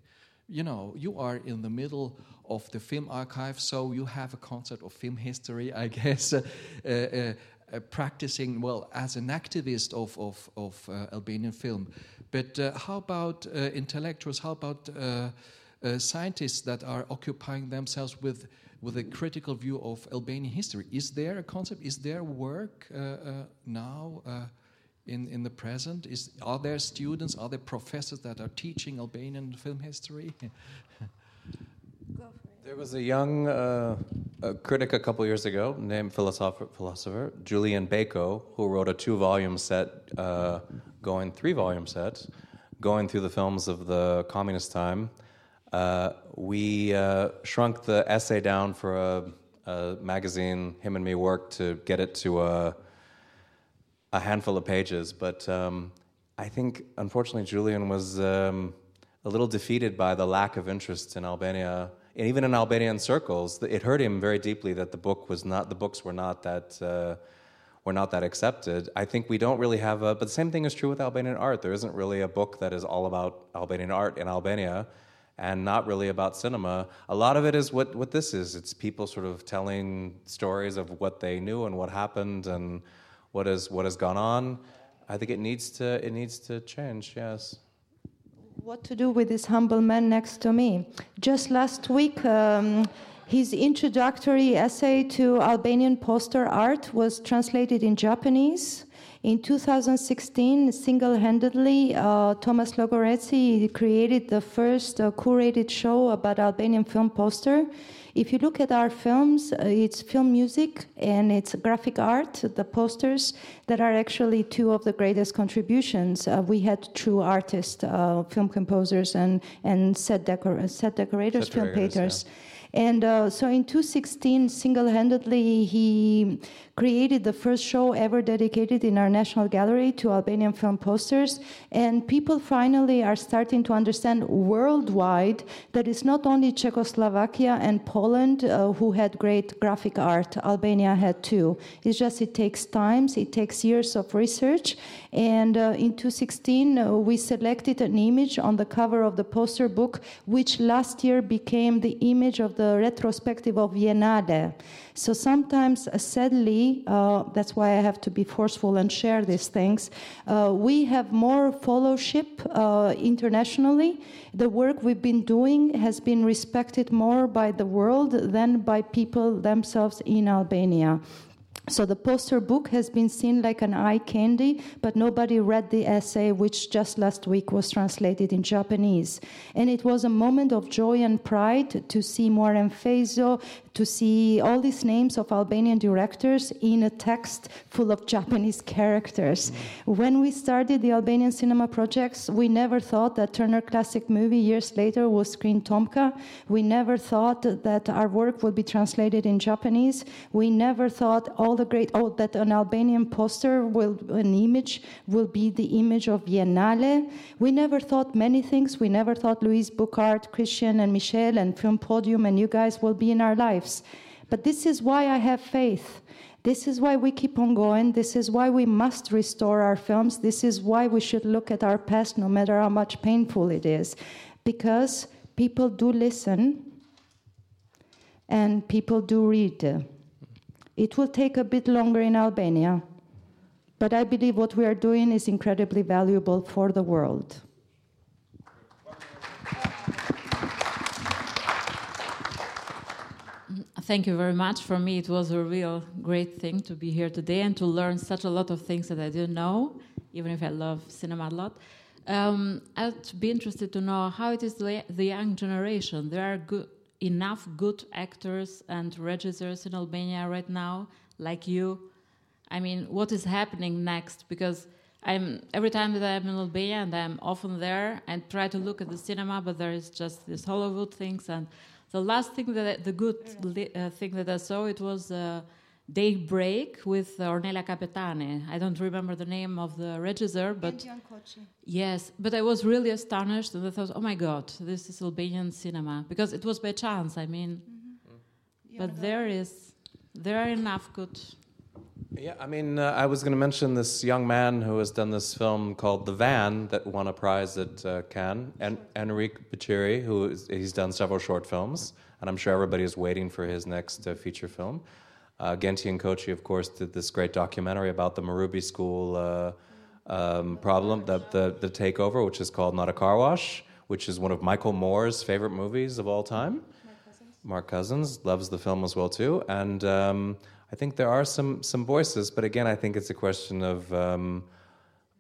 You know, you are in the middle of the film archive, so you have a concept of film history, I guess. Uh, uh, Uh, practicing well as an activist of of, of uh, Albanian film. But uh, how about uh, intellectuals? How about uh, scientists that are occupying themselves with with a critical view of Albanian history? Is there a concept? Is there work now? in, in the present? Is, are there students, are there professors that are teaching Albanian film history? There was a young uh, a critic a couple years ago named philosopher, philosopher Julian Bako who wrote a two volume set, uh, going three volume set, going through the films of the communist time. Uh, we uh, shrunk the essay down for a, a, magazine. Him and me worked to get it to a, a handful of pages, but um, I think unfortunately Julian was um, a little defeated by the lack of interest in Albania and even in Albanian circles, it hurt him very deeply that the book was not the books were not that uh, were not that accepted. I think we don't really have a. But the same thing is true with Albanian art. There isn't really a book that is all about Albanian art in Albania, and not really about cinema. A lot of it is what, what this is. It's people sort of telling stories of what they knew and what happened and what has what has gone on. I think it needs to it needs to change. Yes. What to do with this humble man next to me? Just last week. Um, his introductory essay to Albanian poster art was translated in Japanese. In 2016, single handedly, uh, Thomas Logoreci created the first uh, curated show about Albanian film poster. If you look at our films, uh, it's film music and it's graphic art, the posters that are actually two of the greatest contributions. Uh, we had true artists, uh, film composers, and, and set, decor- set decorators, Set film decorators, painters. yeah. And uh, so in 2016, single handedly, he created the first show ever dedicated in our National Gallery to Albanian film posters. And people finally are starting to understand worldwide that it's not only Czechoslovakia and Poland uh, who had great graphic art, Albania had too. It's just it takes time, it takes years of research. And uh, in 2016, uh, we selected an image on the cover of the poster book, which last year became the image of the retrospective of Biennale. So sometimes, uh, sadly, uh, that's why I have to be forceful and share these things. Uh, we have more fellowship internationally. The work we've been doing has been respected more by the world than by people themselves in Albania. So the poster book has been seen like an eye candy, but nobody read the essay, which just last week was translated in Japanese. And it was a moment of joy and pride to see Muharrem Fejzo, to see all these names of Albanian directors in a text full of Japanese characters. When we started the Albanian cinema projects, we never thought that Turner Classic Movie years later will screen Tomka. We never thought that our work would be translated in Japanese. We never thought all the great, oh, that an Albanian poster will, an image will be the image of Biennale. We never thought many things. We never thought Louise Burkhardt, Christian and Michel and Film Podium and you guys will be in our lives. But this is why I have faith. This is why we keep on going. This is why we must restore our films. This is why we should look at our past, no matter how much painful it is. Because people do listen and people do read. It will take a bit longer in Albania, but I believe what we are doing is incredibly valuable for the world. Thank you very much. For me, it was a real great thing to be here today and to learn such a lot of things that I didn't know, even if I love cinema a lot. Um, I'd be interested to know how it is the, young generation. There are good, enough good actors and regisseurs in Albania right now, like you. I mean, what is happening next? Because I'm every time that I'm in Albania and I'm often there and try to look at the cinema, but there is just these Hollywood things. And the last thing that the good li- uh, thing that I saw it was uh, Daybreak with Ornela Kapetani. I don't remember the name of the regisseur, but yes, but I was really astonished and I thought, oh my God, this is Albanian cinema because it was by chance. I mean, but there is there are enough good. Yeah, I mean, uh, I was going to mention this young man who has done this film called The Van that won a prize at uh, Cannes, and Erenik Beqiri, who is, he's done several short films, and I'm sure everybody is waiting for his next uh, feature film. Uh, Genti and Koçi, of course, did this great documentary about the Marubi School uh, um, problem, the, the, the takeover, which is called Not a Car Wash, which is one of Michael Moore's favorite movies of all time. Mark Cousins loves the film as well too, and um, I think there are some some voices, but again, I think it's a question of um,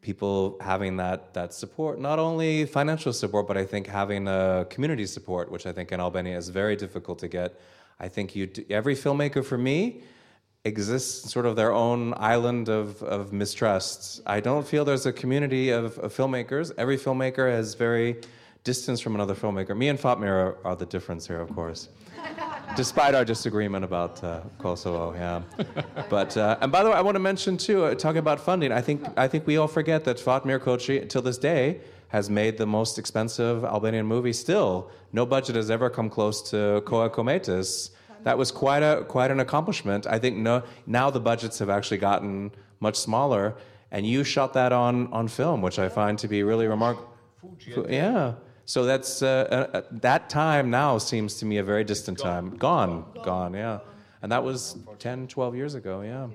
people having that that support, not only financial support, but I think having a community support, which I think in Albania is very difficult to get. I think you every filmmaker for me exists sort of their own island of, of mistrust. I don't feel there's a community of, of filmmakers. Every filmmaker is very distanced from another filmmaker. Me and Fatmir are, are the difference here, of course despite our disagreement about uh, Kosovo. Yeah, but uh, and by the way, I want to mention too, uh, talking about funding. I think I think we all forget that Fatmir Koçi, till this day, has made the most expensive Albanian movie. Still, no budget has ever come close to Koa Kometis. That was quite a quite an accomplishment. I think no, now the budgets have actually gotten much smaller, and you shot that on on film, which I find to be really remarkable. Yeah. So that's uh, uh, uh, that time now seems to me a very distant time. Gone, gone, yeah. And that was 10, 12 years ago, yeah.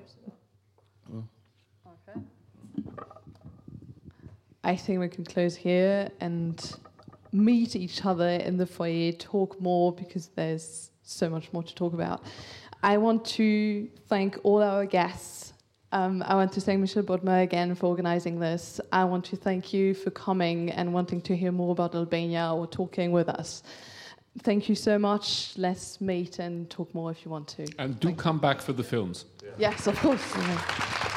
I think we can close here and meet each other in the foyer, talk more because there's so much more to talk about. I want to thank all our guests. Um, I want to thank Michel Bodmer again for organizing this. I want to thank you for coming and wanting to hear more about Albania or talking with us. Thank you so much. Let's meet and talk more if you want to. And do come back for the films. Yes, of course.